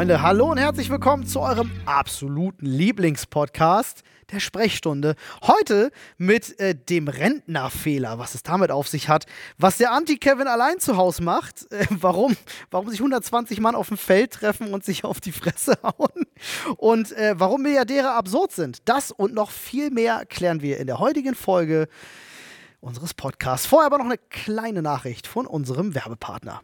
Freunde, hallo und herzlich willkommen zu eurem absoluten Lieblingspodcast der Sprechstunde. Heute mit äh, dem Rentnerfehler, was es damit auf sich hat, was der Anti-Kevin allein zu Hause macht, äh, warum, warum sich 120 Mann auf dem Feld treffen und sich auf die Fresse hauen und äh, warum Milliardäre absurd sind. Das und noch viel mehr klären wir in der heutigen Folge unseres Podcasts. Vorher aber noch eine kleine Nachricht von unserem Werbepartner.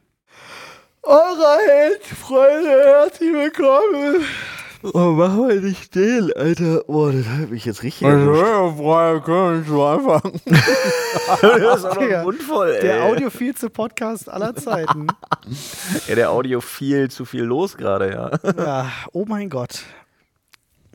Alright, Freunde, herzlich willkommen Oh, mach mal nicht den, Alter. Oh, das hat mich jetzt richtig Also, vorher können wir schon anfangen. Das ist auch noch Digga, ein Mund voll, ey. Der audiophilste Podcast aller Zeiten. ja, der Audio viel zu viel los gerade, ja. ja, oh mein Gott.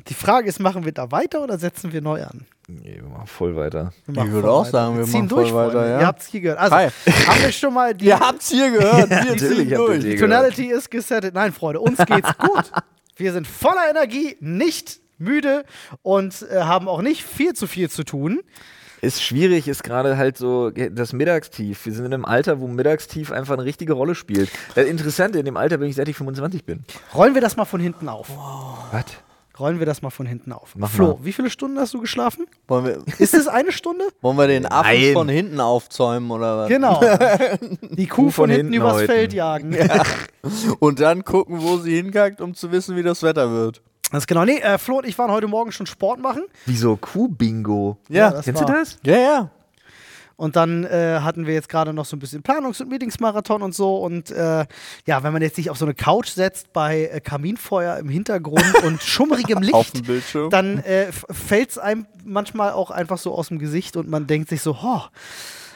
Die Frage ist, machen wir da weiter oder setzen wir neu an? Nee, wir machen voll weiter. Wir machen Ich würde auch weiter. sagen, wir ziehen machen durch, voll weiter, ja. Ihr habt es hier gehört. Also, Hi. haben wir schon mal die Ihr habt's hier gehört. Wir natürlich ziehen durch. die. Tonality ist gesettet. Nein, Freunde, uns geht's gut. Wir sind voller Energie, nicht müde und äh, haben auch nicht viel zu viel zu tun. Ist schwierig, ist gerade halt so das Mittagstief. Wir sind in einem Alter, wo Mittagstief einfach eine richtige Rolle spielt. Das Interessante, in dem Alter bin ich, seit ich 25 bin. Rollen wir das mal von hinten auf. Was? Rollen wir das mal von hinten auf. Mach Flo, mal. wie viele Stunden hast du geschlafen? Wollen wir, Ist es eine Stunde? wollen wir den Affen Nein. von hinten aufzäumen oder was? Genau. Die Kuh von, von hinten, hinten übers häuten. Feld jagen. Und dann gucken, wo sie hinkackt, um zu wissen, wie das Wetter wird. Das ist genau. Nee, äh, Flo und ich waren heute Morgen schon Sport machen. Wieso Kuh-Bingo? Ja, das Kennst war- du das? Ja, ja. Und dann äh, hatten wir jetzt gerade noch so ein bisschen Planungs- und Meetingsmarathon und so. Und äh, ja, wenn man jetzt sich auf so eine Couch setzt bei äh, Kaminfeuer im Hintergrund und schummrigem Auf Licht, dem Bildschirm. dann äh, fällt es einem manchmal auch einfach so aus dem Gesicht und man denkt sich so, ho,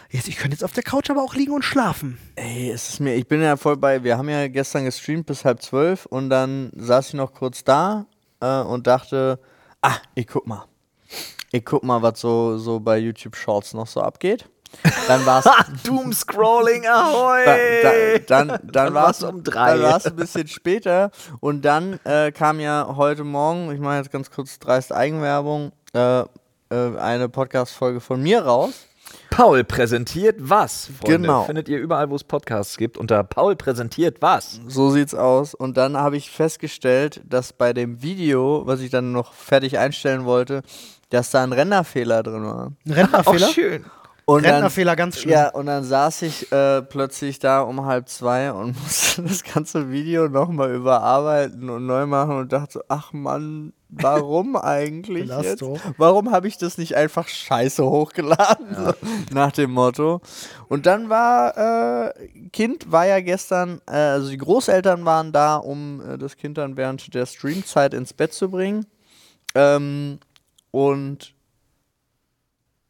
jetzt, ich könnte jetzt auf der Couch aber auch liegen und schlafen. Ey, es ist mir, ich bin ja voll bei, wir haben ja gestern gestreamt bis halb zwölf und dann saß ich noch kurz da äh, und dachte, ah, ich guck mal. Ich guck mal, was so, so bei YouTube Shorts noch so abgeht. Dann war's, Doomscrolling, ahoi! da, da, dann, dann, Dann war war's es um drei. Dann war es ein bisschen später und dann äh, kam ja heute Morgen, ich mache jetzt ganz kurz dreist Eigenwerbung, äh, äh, eine Podcast-Folge von mir raus. Paul präsentiert was? Freunde. Genau. Findet ihr überall, wo es Podcasts gibt, unter Paul präsentiert was? So sieht's aus. Und dann habe ich festgestellt, dass bei dem Video, was ich dann noch fertig einstellen wollte, dass da ein Renderfehler drin war. Ein Rentnerfehler? Auch schön. Und dann, Rentnerfehler ganz schlimm. ja, und dann saß ich äh, plötzlich da um halb zwei und musste das ganze Video nochmal überarbeiten und neu machen und dachte so, ach Mann, warum eigentlich jetzt? Warum habe ich das nicht einfach scheiße hochgeladen? So, nach dem Motto. Und dann war, äh, Kind war ja gestern, äh, also die Großeltern waren da, um äh, das Kind dann während der Streamzeit ins Bett zu bringen. Ähm, und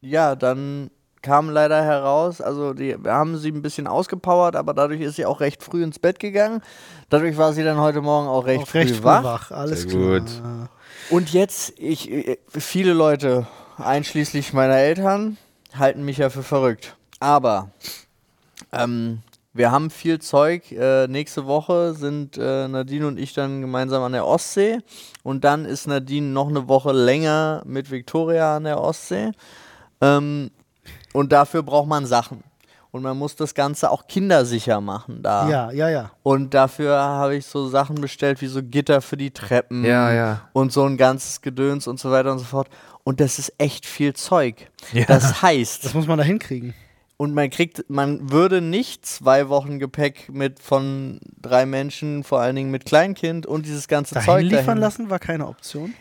ja, dann kam leider heraus, also die, wir haben sie ein bisschen ausgepowert, aber dadurch ist sie auch recht früh ins Bett gegangen. Dadurch war sie dann heute Morgen auch recht, Auch recht früh, früh wach. wach. Alles Sehr klar. gut. Und jetzt, ich, viele Leute, einschließlich meiner Eltern, halten mich ja für verrückt. Aber ähm, wir haben viel Zeug. Äh, nächste Woche sind äh, Nadine und ich dann gemeinsam an der Ostsee. Und dann ist Nadine noch eine Woche länger mit Victoria an der Ostsee. Ähm, und dafür braucht man Sachen. Und man muss das Ganze auch kindersicher machen da. Ja, ja, ja. Und dafür habe ich so Sachen bestellt wie so Gitter für die Treppen Ja, ja. und so ein ganzes Gedöns und so weiter und so fort. Und das ist echt viel Zeug. Ja. Das heißt, Das muss man da hinkriegen. Und man kriegt, man würde nicht zwei Wochen Gepäck mit von drei Menschen, vor allen Dingen mit Kleinkind und dieses ganze Dahin Zeug liefern dahin. lassen war keine Option.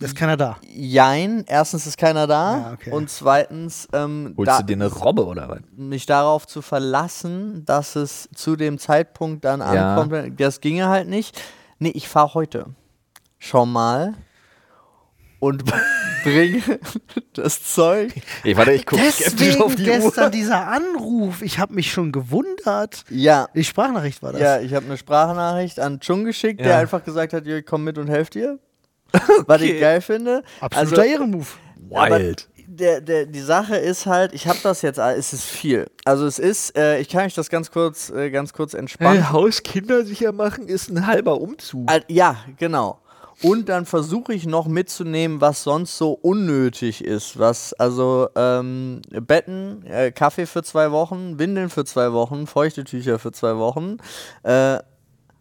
Ist keiner da. Jein, erstens ist keiner da Ja, okay. und zweitens ähm, Holst da, du dir eine Robbe oder was? mich darauf zu verlassen, dass es zu dem Zeitpunkt dann Ja. ankommt, das ginge halt nicht. Nee, ich fahre heute schon mal und bringe das Zeug. Ey, warte, ich guck skeptisch auf Deswegen die gestern Uhr. dieser Anruf. Ich habe mich schon gewundert. Ja, Die Sprachnachricht war das. ja, ich habe eine Sprachnachricht an Chung geschickt, der Ja. einfach gesagt hat, "Jo, ich komm mit und helf dir. Was ich geil finde. Absoluter Also, Ehrenmove. aber Wild. der, der, die Sache ist halt, ich habe das jetzt, es ist viel. Also es ist, äh, ich kann euch das ganz kurz, äh, ganz kurz entspannen. Haus kindersicher machen ist ein halber Umzug. Al- Ja, genau. Und dann versuche ich noch mitzunehmen, was sonst so unnötig ist. Was, also ähm, Betten, äh, Kaffee für zwei Wochen, Windeln für zwei Wochen, feuchte Tücher für zwei Wochen, äh,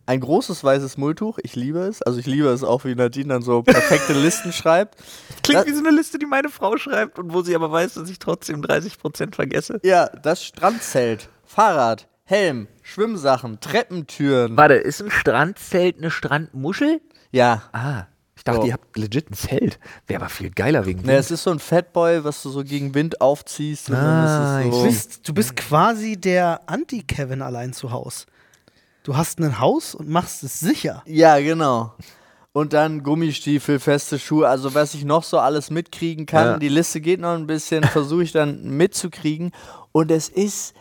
ein großes weißes Mulltuch, ich liebe es. Also ich liebe es auch, wie Nadine dann so perfekte Listen schreibt. Klingt Das- wie so eine Liste, die meine Frau schreibt und wo sie aber weiß, dass ich trotzdem 30% vergesse. Ja, das Strandzelt, Fahrrad, Helm, Schwimmsachen, Treppentüren. Warte, ist ein Strandzelt eine Strandmuschel? Ja. Ah, ich dachte, So. ihr habt legit ein Zelt. Wäre aber viel geiler wegen Ne, es ist so ein Fatboy, was du so gegen Wind aufziehst. Und Ah, dann ist Du es so. bist, du bist quasi der Anti-Kevin allein zu Haus. Du hast ein Haus und machst es sicher. Ja, genau. Und dann Gummistiefel, feste Schuhe, also was ich noch so alles mitkriegen kann. Ja. Die Liste geht noch ein bisschen, versuche ich dann mitzukriegen. Und es ist,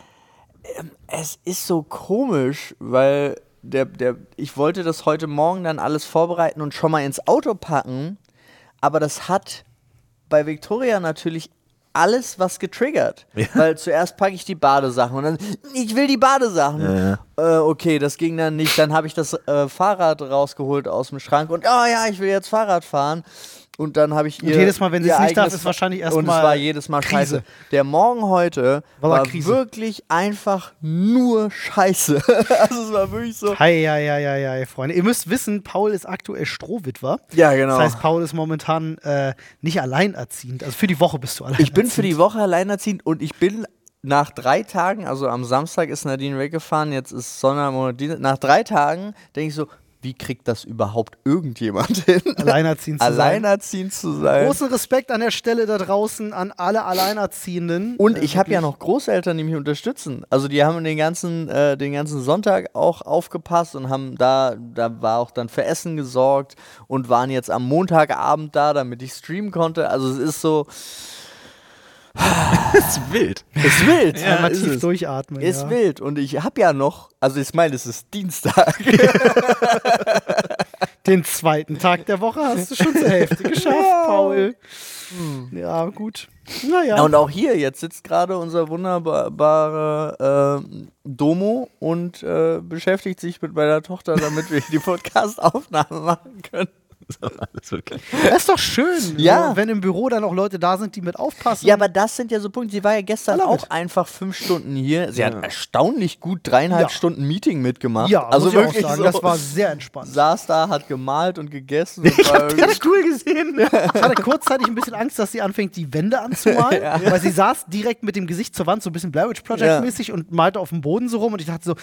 es ist so komisch, weil der, der, ich wollte das heute Morgen dann alles vorbereiten und schon mal ins Auto packen, aber das hat bei Victoria natürlich alles was getriggert. Ja. Weil zuerst packe ich die Badesachen und dann, ich will die Badesachen. Ja, Äh, okay, das ging dann nicht. Dann habe ich das äh, Fahrrad rausgeholt aus dem Schrank und, oh ja, ich will jetzt Fahrrad fahren. Und dann habe ich ihr. jedes Mal, wenn sie es nicht darf, ist wahrscheinlich erst Und es war jedes Mal Krise. scheiße. Der Morgen heute War war, wirklich einfach nur scheiße. also es war wirklich so. Hi, ja, ja, ja, ja, Freunde. Ihr müsst wissen, Paul ist aktuell Strohwitwer. Ja, genau. Das heißt, Paul ist momentan äh, nicht alleinerziehend. Also für die Woche bist du alleinerziehend. Ich bin für die Woche alleinerziehend und ich bin nach drei Tagen, also am Samstag ist Nadine weggefahren, jetzt ist Sonntag, Montag, Dienstag. Nach drei Tagen denke ich so, wie kriegt das überhaupt irgendjemand hin? alleinerziehend zu sein. Alleinerziehend zu sein. Großen Respekt an der Stelle da draußen an alle Alleinerziehenden. Und Äh, ich habe ja noch Großeltern, die mich unterstützen. Also die haben den ganzen, äh, den ganzen Sonntag auch aufgepasst und haben da, da war auch dann für Essen gesorgt und waren jetzt am Montagabend da, damit ich streamen konnte. Also es ist so, ist wild. ist wild. Einmal ist tief es. durchatmen. Ist ja. wild. Und ich habe ja noch, also ich meine, es ist Dienstag. Den zweiten Tag der Woche hast du schon zur Hälfte geschafft, Paul. Ja, gut. Naja. und auch hier, jetzt sitzt gerade unser wunderbarer äh, Domo und äh, beschäftigt sich mit meiner Tochter, damit wir die Podcast-Aufnahme machen können. Okay. das ist doch schön, Ja. so, wenn im Büro dann auch Leute da sind, die mit aufpassen. Ja, aber das sind ja so Punkte. Sie war ja gestern Alle auch einfach fünf Stunden hier. Sie Ja. hat erstaunlich gut dreieinhalb Ja. Stunden Meeting mitgemacht. ja, also muss ich wirklich sagen, so. das war sehr entspannt. saß da, hat gemalt und gegessen. Und Ich hab cool gesehen. Ich hatte kurzzeitig ein bisschen Angst, dass sie anfängt, die Wände anzumalen, weil sie saß direkt mit dem Gesicht zur Wand, so ein bisschen Blair Witch Project-mäßig und malte auf dem Boden so rum. Und ich dachte so,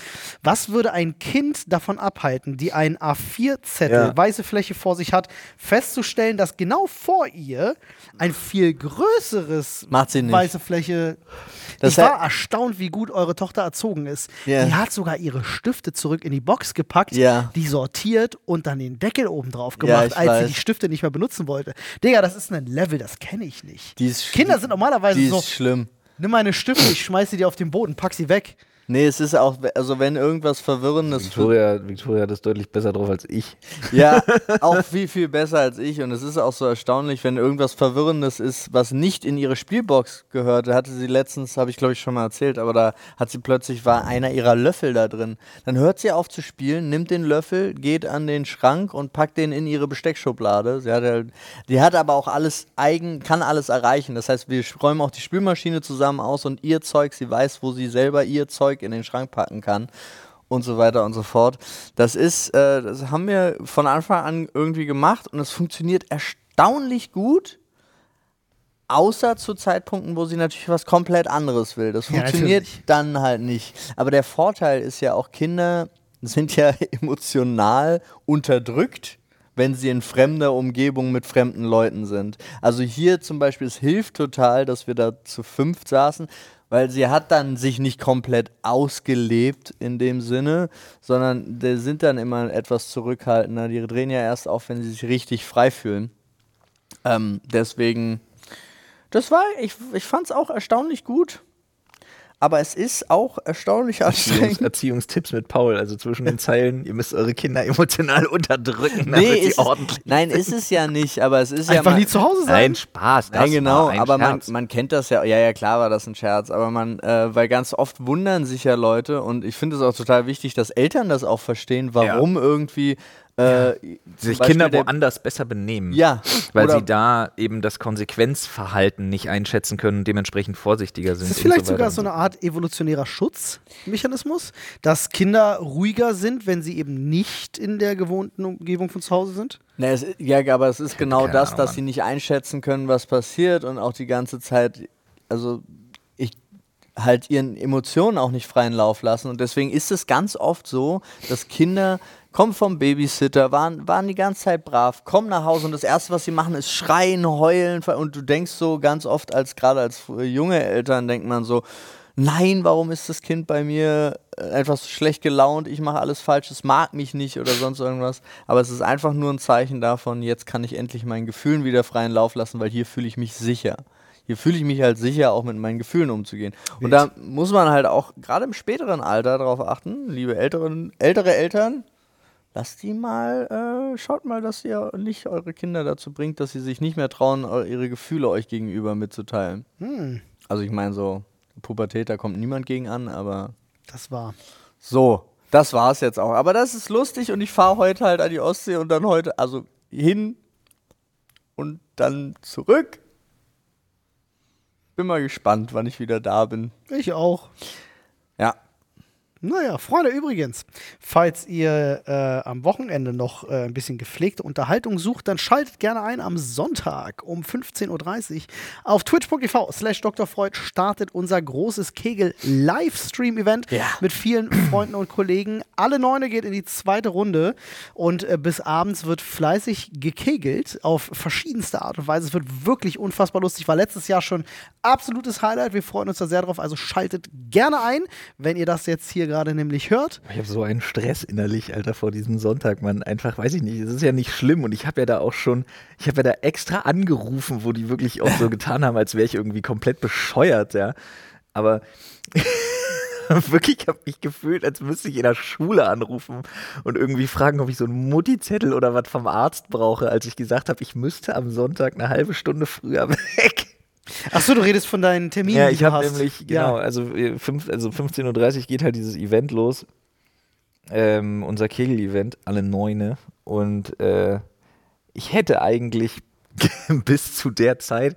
was würde ein Kind davon abhalten, die einen A4-Zettel, Ja. weiße Fläche vor sich hat, festzustellen, dass genau vor ihr ein viel größeres sie weiße Fläche. Das ich war erstaunt, wie gut eure Tochter erzogen ist. Ja. Die hat sogar ihre Stifte zurück in die Box gepackt, Ja. die sortiert und dann den Deckel oben drauf Ja, gemacht, ich als sie weiß. die Stifte nicht mehr benutzen wollte. Digga, das ist ein Level, das kenne ich nicht. Die ist Kinder sind normalerweise Die ist so, schlimm. nimm meine Stifte, ich schmeiß sie dir auf den Boden, pack sie weg. Nee, es ist auch, also wenn irgendwas Verwirrendes. Victoria, Victoria hat es deutlich besser drauf als ich. Ja, auch viel, viel besser als ich. Und es ist auch so erstaunlich, wenn irgendwas Verwirrendes ist, was nicht in ihre Spielbox gehörte. Hatte sie letztens, habe ich glaube ich schon mal erzählt, aber da hat sie plötzlich, war einer ihrer Löffel da drin. Dann hört sie auf zu spielen, nimmt den Löffel, geht an den Schrank und packt den in ihre Besteckschublade. Sie hat, halt, die hat aber auch alles eigen, kann alles erreichen. Das heißt, wir räumen auch die Spülmaschine zusammen aus und ihr Zeug, sie weiß, wo sie selber ihr Zeug in den Schrank packen kann und so weiter und so fort. Das ist, äh, das haben wir von Anfang an irgendwie gemacht und es funktioniert erstaunlich gut. Außer zu Zeitpunkten, wo sie natürlich was komplett anderes will. Das Ja, funktioniert natürlich. dann halt nicht. Aber der Vorteil ist ja auch, Kinder sind ja emotional unterdrückt, wenn sie in fremder Umgebung mit fremden Leuten sind. Also hier zum Beispiel, es hilft total, dass wir da zu fünft saßen, weil sie hat dann sich nicht komplett ausgelebt in dem Sinne, sondern die sind dann immer etwas zurückhaltender. Die drehen ja erst auf, wenn sie sich richtig frei fühlen. Ähm, deswegen, das war, ich, ich fand es auch erstaunlich gut. Aber es ist auch erstaunlich Erziehungs anstrengend. Erziehungstipps mit Paul, also zwischen den Zeilen, ihr müsst eure Kinder emotional unterdrücken, damit Nee, sie ist es, ordentlich nein, ist es ja nicht, aber es ist ja Einfach nie zu Hause sein. Nein, Spaß. Das Nein, genau, war ein aber man, man kennt das ja. Ja, ja, klar war das ein Scherz, aber man, äh, weil ganz oft wundern sich ja Leute und ich finde es auch total wichtig, dass Eltern das auch verstehen, warum irgendwie Äh, Sich Kinder Beispiel der- woanders besser benehmen. Ja, Weil sie da eben das Konsequenzverhalten nicht einschätzen können und dementsprechend vorsichtiger sind. Ist das vielleicht so sogar so eine Art evolutionärer Schutzmechanismus, dass Kinder ruhiger sind, wenn sie eben nicht in der gewohnten Umgebung von zu Hause sind? Ne, es, ja, aber es ist genau keine das, Ahnung, dass sie nicht einschätzen können, was passiert und auch die ganze Zeit, also ich halt ihren Emotionen auch nicht freien Lauf lassen. Und deswegen ist es ganz oft so, dass Kinder kommen vom Babysitter, waren, waren die ganze Zeit brav, kommen nach Hause und das Erste, was sie machen, ist schreien, heulen. Und du denkst so ganz oft, als gerade als junge Eltern, denkt man so, nein, warum ist das Kind bei mir äh, so schlecht gelaunt, ich mache alles falsch, es mag mich nicht oder sonst irgendwas. Aber es ist einfach nur ein Zeichen davon, jetzt kann ich endlich meinen Gefühlen wieder freien Lauf lassen, weil hier fühle ich mich sicher. Hier fühle ich mich halt sicher, auch mit meinen Gefühlen umzugehen. Und da muss man halt auch gerade im späteren Alter darauf achten, liebe älteren, ältere Eltern, lasst die mal, äh, schaut mal, dass ihr nicht eure Kinder dazu bringt, dass sie sich nicht mehr trauen, ihre Gefühle euch gegenüber mitzuteilen. Hm, Also ich meine so, Pubertät, da kommt niemand gegen an, aber das war. so, das war's jetzt auch. Aber das ist lustig und ich fahre heute halt an die Ostsee und dann heute, also hin und dann zurück. Bin mal gespannt, wann ich wieder da bin. Ich auch. Ja. Naja, Freunde, übrigens, falls ihr äh, am Wochenende noch äh, ein bisschen gepflegte Unterhaltung sucht, dann schaltet gerne ein am Sonntag um 15.30 Uhr auf twitch.tv slash Dr. Freud startet unser großes Kegel-Livestream-Event Ja. mit vielen Freunden und Kollegen. Alle Neune geht in die zweite Runde und äh, bis abends wird fleißig gekegelt auf verschiedenste Art und Weise. Es wird wirklich unfassbar lustig. War letztes Jahr schon absolutes Highlight. Wir freuen uns da sehr drauf. Also schaltet gerne ein, wenn ihr das jetzt hier gerade nämlich hört. Ich habe so einen Stress innerlich, Alter, vor diesem Sonntag, Mann. Einfach, weiß ich nicht, es ist ja nicht schlimm und ich habe ja da auch schon, ich habe ja da extra angerufen, wo die wirklich auch so getan haben, als wäre ich irgendwie komplett bescheuert, ja. Aber wirklich habe ich gefühlt, als müsste ich in der Schule anrufen und irgendwie fragen, ob ich so einen Mutti-Zettel oder was vom Arzt brauche, als ich gesagt habe, ich müsste am Sonntag eine halbe Stunde früher weg. Achso, du redest von deinen Terminen. Ja, ich habe nämlich, genau, Ja. also, äh, fünf, also 15.30 Uhr geht halt dieses Event los. Ähm, unser Kegel-Event, alle Neune. Und äh, ich hätte eigentlich bis zu der Zeit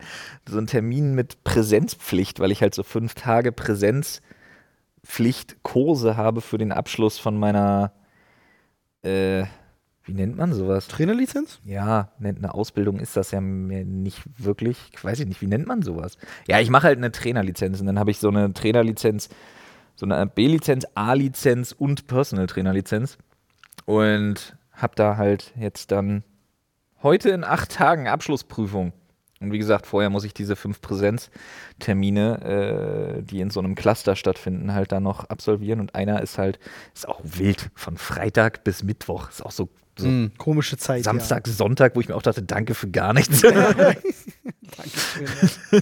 so einen Termin mit Präsenzpflicht, weil ich halt so fünf Tage Präsenzpflicht-Kurse habe für den Abschluss von meiner, äh, wie nennt man sowas? Trainerlizenz? Ja, nennt eine Ausbildung ist das ja mir nicht wirklich. Ich weiß ich nicht, wie nennt man sowas? Ja, ich mache halt eine Trainerlizenz und dann habe ich so eine Trainerlizenz, so eine B-Lizenz, A-Lizenz und Personal Trainerlizenz und habe da halt jetzt dann heute in acht Tagen Abschlussprüfung. Und wie gesagt, vorher muss ich diese fünf Präsenztermine, äh, die in so einem Cluster stattfinden, halt da noch absolvieren. Und einer ist halt, ist auch wild, von Freitag bis Mittwoch. Ist auch so, so Hm. Komische Zeit. Samstag, Sonntag, wo ich mir auch dachte, danke für gar nichts. Ja. Dankeschön.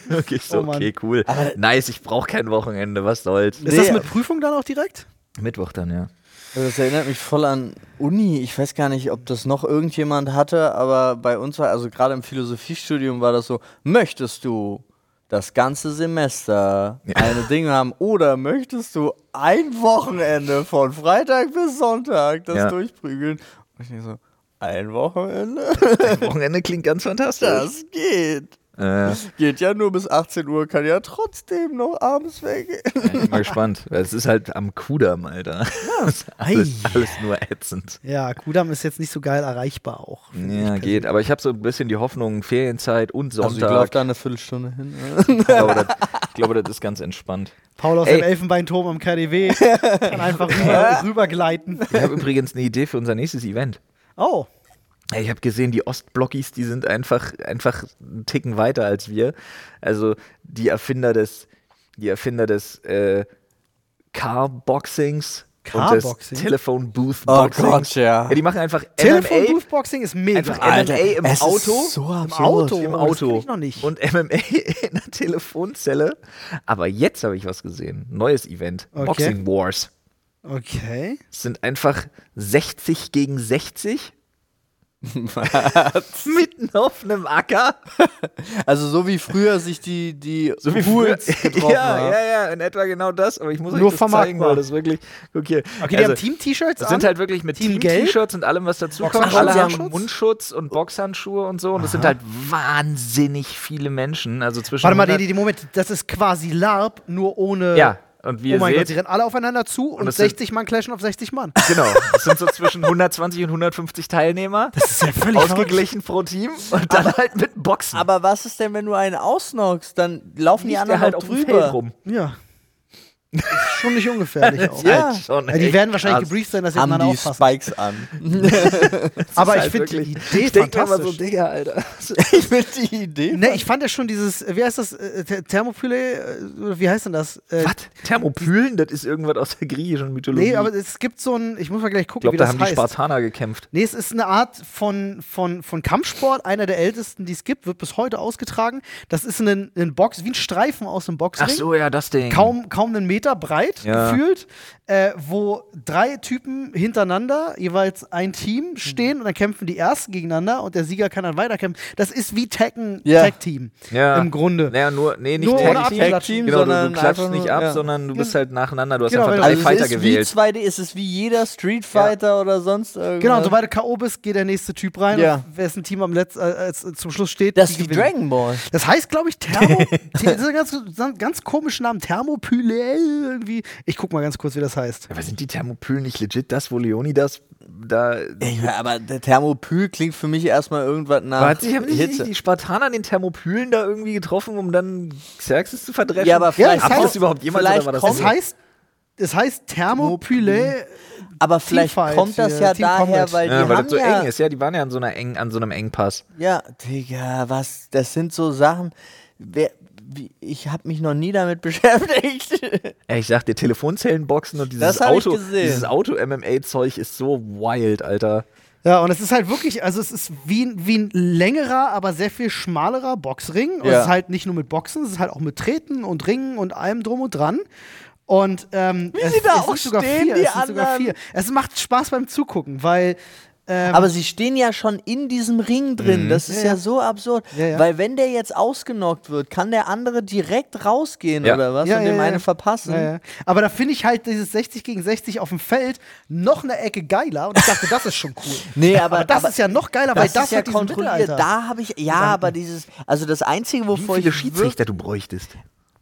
Wirklich so, Oh okay, cool. nice, ich brauche kein Wochenende, was soll's. Ist das Nee. mit Prüfung dann auch direkt? Mittwoch dann, ja. Also Das erinnert mich voll an Uni. Ich weiß gar nicht, ob das noch irgendjemand hatte, aber bei uns war, also gerade im Philosophiestudium war das so, möchtest du das ganze Semester eine Dinge haben oder möchtest du ein Wochenende von Freitag bis Sonntag das Ja. durchprügeln? Ich denke so, ein Wochenende? Wochenende klingt ganz fantastisch. Das geht. Äh, Geht ja nur bis 18 Uhr, kann ja trotzdem noch abends weggehen. ich bin mal gespannt. weil Es ist halt am Kudamm, Alter. Das ist alles, nur ätzend. Ja, Kudam ist jetzt nicht so geil erreichbar auch. Ja, geht. Aber ich habe so ein bisschen die Hoffnung, Ferienzeit und Also ich Sonntag. laufe da eine Viertelstunde hin. ich, glaube, das, ich glaube, das ist ganz entspannt. Paul aus Ey. dem Elfenbeinturm am KDW kann einfach rüber, rübergleiten. Ich habe übrigens eine Idee für unser nächstes Event. Oh, Ich habe gesehen, die Ostblockies, die sind einfach, einfach einen Ticken weiter als wir. Also die Erfinder des, die Erfinder des äh, Carboxings Carboxing? Telefon Booth Oh Boxings. Gott, ja. Ja, die machen einfach Telefon MMA, Booth Boxing ist mega. einfach Alter, MMA im es ist Auto. so Im absurd. Auto. Im Oh, das Auto kenn ich noch nicht. und MMA in der Telefonzelle. Aber jetzt habe ich was gesehen. Neues Event. Okay. Boxing Wars. Okay. Es sind einfach 60 gegen 60 Mitten auf einem Acker. Also so wie früher sich die, die So wie Hools früher. getroffen ja, haben. ja, ja, in etwa genau das. Aber ich muss Nur euch das zeigen, weil das wirklich. Guck hier. Okay, die Also, haben Team-T-Shirts das an. sind halt wirklich mit Team? Team-T-Shirts und allem, was dazu kommt. Alle haben Mundschutz? Und Boxhandschuhe und so. Und das sind halt wahnsinnig viele Menschen. Also zwischen. Warte mal, 100 die, die, Moment, das ist quasi LARP, nur ohne. Ja, und wie Oh ihr mein Gott, sie seht, rennen alle aufeinander zu und, sind- 60 Mann clashen auf 60 Mann. genau, es sind so zwischen 120 und 150 Teilnehmer. Das ist ja völlig Ausgeglichen pro Team und dann halt mit Boxen. Aber was ist denn, wenn du einen ausnockst? Dann laufen die anderen der halt noch auf dem Feld drüber. rum. Ja. Ist schon nicht ungefährlich auch. Ja. Halt schon Ja, die werden wahrscheinlich krass. gebrieft sein, dass sie Haben die aufpassen. Spikes an. Aber ich halt finde die Idee Ich mir immer so, fantastisch. Digga, Alter. ich finde die Idee. Ne, ich fand ja schon dieses, wie heißt das, äh, Th- Thermopyle, äh, oder wie heißt denn das? Äh, Was? Thermopylen? Das ist irgendwas aus der griechischen Mythologie. Nee, aber es gibt so ein, ich muss mal gleich ich gucken, glaube, wie da das haben die heißt. Spartaner gekämpft. Nee, es ist eine Art von, von, von Kampfsport, einer der ältesten, die es gibt, wird bis heute ausgetragen. Das ist ein, ein Box, wie ein Streifen aus einem Boxring. Ach so, ja, das Ding. Kaum, kaum einen Meter breit Ja. gefühlt, äh, wo drei Typen hintereinander, jeweils ein Team, stehen und dann kämpfen die ersten gegeneinander und der Sieger kann dann weiterkämpfen. Das ist wie Tekken Ja. Tag Team Ja. im Grunde. Naja, nur, nee, nicht Nur Tag Team. Tag Team, Genau, du, sondern du klatschst einfach nicht ab, ja. sondern du bist halt nacheinander. Du hast Genau, einfach wenn drei du- Also Fighter es ist gewählt. wie 2D, es ist wie jeder Street Fighter oder sonst irgendwas. Genau, sobald du K.O. bist, geht der nächste Typ rein. Ja. Und wessen Team am Letz, äh, äh, zum Schluss steht, Das ist wie. Dragon Ball. Das heißt, glaube ich, Thermo. das ist ein ganz, ganz komischen Namen. Thermopyle irgendwie. Ich guck mal ganz kurz, wie das heißt. Aber sind die Thermopylen nicht legit das, wo Leonidas da. Ja, aber der Thermopyl klingt für mich erstmal irgendwas nach sich nicht Hitze. die Spartaner den Thermopylen da irgendwie getroffen, um dann Xerxes zu verdreschen? Ja, aber vielleicht Habt ihr kommt- das überhaupt jemals vielleicht oder war das Es heißt, es heißt Thermopyle. Aber vielleicht Teamfight kommt das ja Team daher, Combat. weil die ja, weil haben das so ja, eng ist, ja, die waren ja an so, einer eng, an so einem Engpass. Ja, Digga, was, das sind so Sachen, wer, ich habe mich noch nie damit beschäftigt. Ja, ich sag dir, Telefonzellenboxen und dieses Auto, dieses Auto-MMA-Zeug ist so wild, Alter. Ja, und es ist halt wirklich, also es ist wie, ein- wie ein längerer, aber sehr viel schmalerer Boxring. Und Ja. es ist halt nicht nur mit Boxen, es ist halt auch mit Treten und Ringen und allem drum und dran. Und ähm, es, sie da es auch sind sogar stehen, vier, die es sind sogar anderen. vier. Es macht Spaß beim Zugucken, weil ähm, Aber sie stehen ja schon in diesem Ring drin. Das ist Ja, ja, ja. so absurd. Ja, ja. Weil wenn der jetzt ausgenockt wird, kann der andere direkt rausgehen Ja. oder was Ja, und ja, dem ja. eine verpassen. Ja, ja. Aber da finde ich halt dieses 60 gegen 60 auf dem Feld noch eine Ecke geiler. Und ich dachte, das ist schon cool. Nee, aber, das aber ist ja noch geiler, weil das das ist ja kontrolliert. Da habe ich, ja, aber dieses, also das Einzige, Wie wovor viele ich Schiedsrichter du bräuchtest?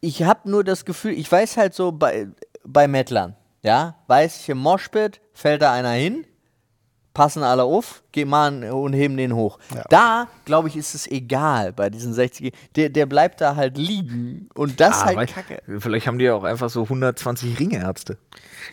ich habe nur das Gefühl, ich weiß halt so bei, bei Mettlern, ja, weiß ich, im Moshpit fällt da einer hin, passen alle auf, gehen mal und heben den hoch. Ja. Da, glaube ich, ist es egal bei diesen 60. Der, der bleibt da halt liegen und das ist Ah, halt kacke. Vielleicht haben die ja auch einfach so 120 Ringärzte.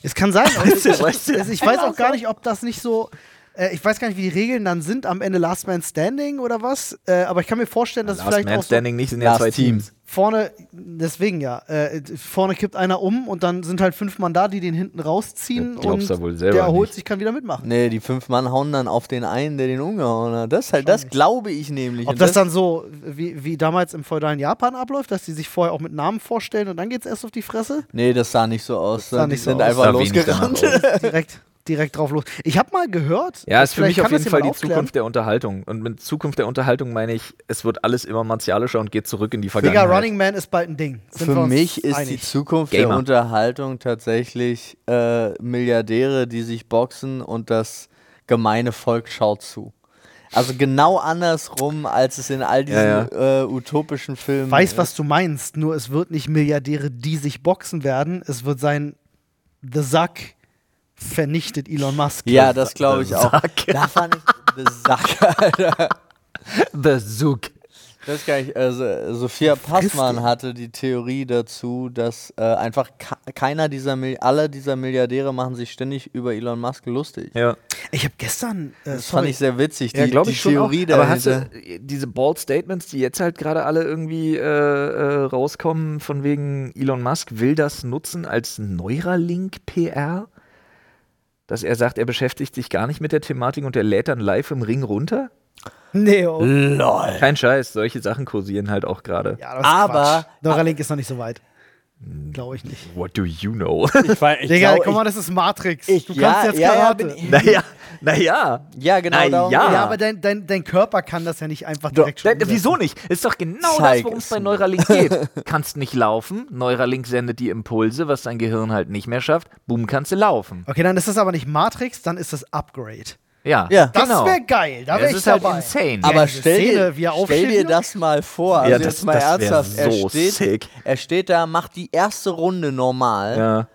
Es kann sein. aber ich, du, weißt du. ich weiß auch gar nicht, ob das nicht so. Äh, ich weiß gar nicht, wie die Regeln dann sind am Ende Last Man Standing oder was. Äh, aber ich kann mir vorstellen, dass es Last vielleicht Man auch so Standing nicht, sind ja Last zwei Team. Teams. vorne, deswegen ja, äh, vorne kippt einer um und dann sind halt fünf Mann da, die den hinten rausziehen Das und du wohl selber der erholt nicht. sich, kann wieder mitmachen. Nee, die fünf Mann hauen dann auf den einen, der den umgehauen hat. Das halt, das glaube ich nämlich. Ob Und das dann so wie, wie damals im feudalen Japan abläuft, dass die sich vorher auch mit Namen vorstellen und dann geht's erst auf die Fresse? Nee, das sah nicht so aus. sah die nicht so sind aus. einfach Sah losgerannt. aus. direkt, direkt drauf los. Ich habe mal gehört. Ja, ist für vielleicht mich auf jeden Fall die aufklären. Zukunft der Unterhaltung. Und mit Zukunft der Unterhaltung meine ich, es wird alles immer martialischer und geht zurück in die Digga, Vergangenheit. Running Man ist bald ein Ding. Sind Für mich ist die einig. Zukunft Gamer. der Unterhaltung tatsächlich äh, Milliardäre, die sich boxen und das gemeine Volk schaut zu. Also genau andersrum, als es in all diesen Ja, Äh, utopischen Filmen weiß, was du meinst, nur es wird nicht Milliardäre, die sich boxen werden. Es wird sein, The Sack vernichtet Elon Musk. Ja, das glaube ich auch. Sack. Da fand ich the Sack, Alter. The. Das kann ich, also, Sophia Passmann hatte die Theorie dazu, dass äh, einfach keiner dieser, Mil alle dieser Milliardäre machen sich ständig über Elon Musk lustig. Ja, Ich habe gestern, äh, Das sorry, fand ich sehr witzig, die, ja glaube die ich schon. Theorie auch. Aber hast du äh, diese Bald Statements, die jetzt halt gerade alle irgendwie äh, äh, rauskommen, von wegen Elon Musk will das nutzen als Neuralink-PR? Dass er sagt, er beschäftigt sich gar nicht mit der Thematik und er lädt dann live im Ring runter? nee, oh. LOL. Kein Scheiß, solche Sachen kursieren halt auch gerade. Ja, das ist Aber-. Neuralink ist noch nicht so weit. Glaube ich nicht. What do you know? Ich, war, ich Digga, glaub, guck mal, das ist Matrix. ich- du ja, kannst jetzt ja, ja, Karate. bin ich- naja, naja. ja, genau. Na darum ja. ja, aber dein, dein, dein Körper kann das ja nicht einfach direkt schon Da, wieso nicht? Ist doch genau Zeig das, worum es bei mir. Neuralink geht. kannst nicht laufen, Neuralink sendet die Impulse, was dein Gehirn halt nicht mehr schafft. Boom, kannst du laufen. Okay, dann ist das aber nicht Matrix, dann ist das Upgrade. Ja, Ja. Das genau. wäre geil. Da wäre Das ich ist halt dabei. insane. Aber diese stell, Szene, dir, er stell dir das mal vor. Also Ja, jetzt das- mal das ernsthaft. Er, so steht, sick. er steht da, macht die erste Runde normal. ja.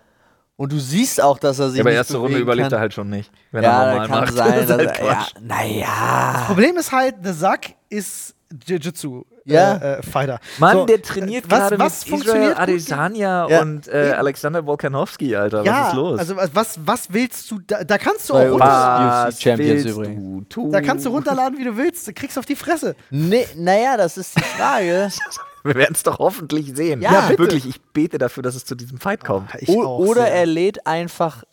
Und du siehst auch, dass er sich Ja, aber nicht erste Runde überlebt kann. er halt schon nicht. Wenn Ja, er das normal kann macht. sein. Das ist halt er, ja, naja. Problem ist halt, The Zack ist Jiu-Jitsu Ja. äh, äh, Fighter. Mann, So, der trainiert was- gerade was mit funktioniert Israel? Adesanya Ja. und äh. Alexander Volkanovski, Alter. ja, Was ist los? also was, was willst du, da, da kannst du auch Bei runter, UFC-Champions willst übrigens. du tun? da kannst du runterladen, wie du willst, du kriegst auf die Fresse. Nee, naja, das ist die Frage. Wir werden es doch hoffentlich sehen. Ja, bitte. wirklich, ich bete dafür, dass es zu diesem Fight kommt. Ich O auch oder sehr. er lädt einfach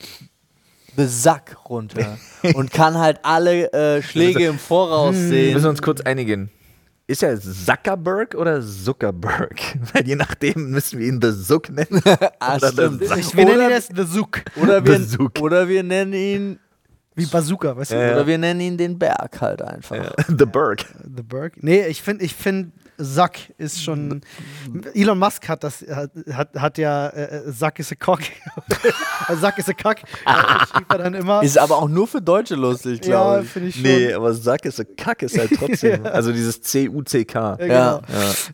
the Sack runter und kann halt alle äh, Schläge im Voraus Wir sehen. müssen uns kurz einigen. Ist er Zuckerberg oder Zuckerberg? Weil je nachdem müssen wir ihn The Zuck nennen. Ah, Oder stimmt. Zuck. Wir nennen ihn jetzt The Zook. oder, wir, Besuch. oder wir nennen ihn Wie Bazooka, weißt du? Ja. oder wir nennen ihn den Berg halt einfach. The Berg. The Berg. Nee, ich finde, ich finde, Zack ist schon. Elon Musk hat das, hat, hat, hat ja äh, Zack is a cock. Zack is a äh, er dann immer. Ist aber auch nur für Deutsche lustig, ja, glaube ich. finde ich schon. Nee, aber Sack ist ein Kack, ist halt trotzdem. Also dieses C-U-C-K. Ja, Ja.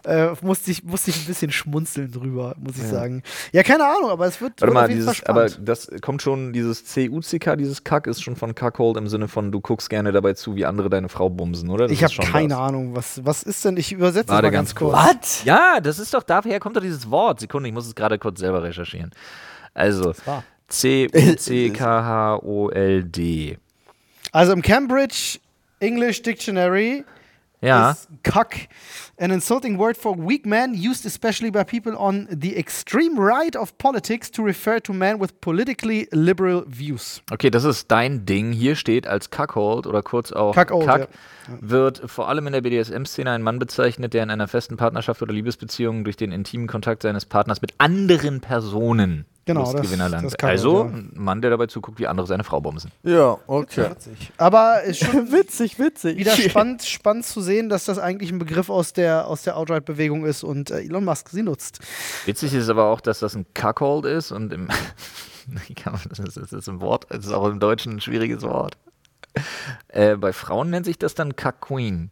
genau. Äh, musste, ich, musste ich ein bisschen schmunzeln drüber, muss ich sagen. Ja, keine Ahnung, aber es wird, Warte mal, dieses, aber das kommt schon, dieses C-U-C-K, dieses Kack ist schon von Kackhold im Sinne von, du guckst gerne dabei zu, wie andere deine Frau bumsen, oder? Das ich ist habe keine das. Ahnung, was, was ist denn? Ich übersetze mal ganz, ganz kurz. Was? Ja, das ist doch, daher kommt doch dieses Wort. Sekunde, ich muss es gerade kurz selber recherchieren. Also. C-U-C-K-H-O-L-D. Also im Cambridge English Dictionary Ja. is cock an insulting word for weak man used especially by people on the extreme right of politics to refer to men with politically liberal views. Okay, das ist dein Ding. Hier steht als Cuckold oder kurz auch Cuckold, Cuck, wird vor allem in der BDSM-Szene ein Mann bezeichnet, der in einer festen Partnerschaft oder Liebesbeziehung durch den intimen Kontakt seines Partners mit anderen Personen Genau, das- erlangt. das Cuckold, also ja. ein Mann, der dabei zuguckt, wie andere seine Frau bumsen. Ja, okay. Aber ist schon witzig, witzig. wieder spannend, spannend zu sehen, dass das eigentlich ein Begriff aus der, aus der Outright-Bewegung ist und äh, Elon Musk sie nutzt. Witzig ist aber auch, dass das ein Cuckold ist und im das, das ist ein Wort, das ist auch im Deutschen ein schwieriges Wort. Äh, bei Frauen nennt sich das dann Cuck Queen.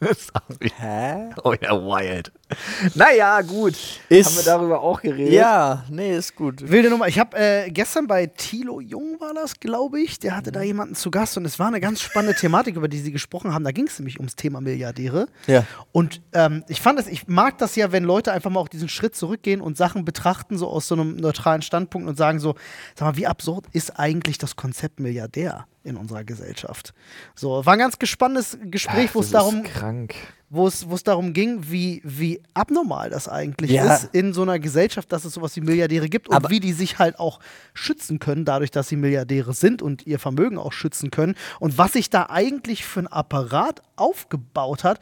Das ist auch wieder- Hä? oh ja, wild. Naja, gut. Ist- Haben wir darüber auch geredet? Ja, nee, ist gut. Wilde Nummer. Ich habe äh, gestern bei Thilo Jung war das, glaube ich. Der hatte da Mhm. jemanden zu Gast und es war eine ganz spannende Thematik, über die sie gesprochen haben. Da ging es nämlich ums Thema Milliardäre. Ja. Und ähm, ich fand das, ich mag das ja, wenn Leute einfach mal auch diesen Schritt zurückgehen und Sachen betrachten, so aus so einem neutralen Standpunkt und sagen so, sag mal, wie absurd ist eigentlich das Konzept Milliardär in unserer Gesellschaft? So, war ein ganz gespanntes Gespräch, wo es darum krank. Wo es, darum ging, wie, wie abnormal das eigentlich Ja. ist in so einer Gesellschaft, dass es sowas wie Milliardäre gibt und Aber- wie die sich halt auch schützen können, dadurch, dass sie Milliardäre sind und ihr Vermögen auch schützen können. Und was sich da eigentlich für ein Apparat aufgebaut hat,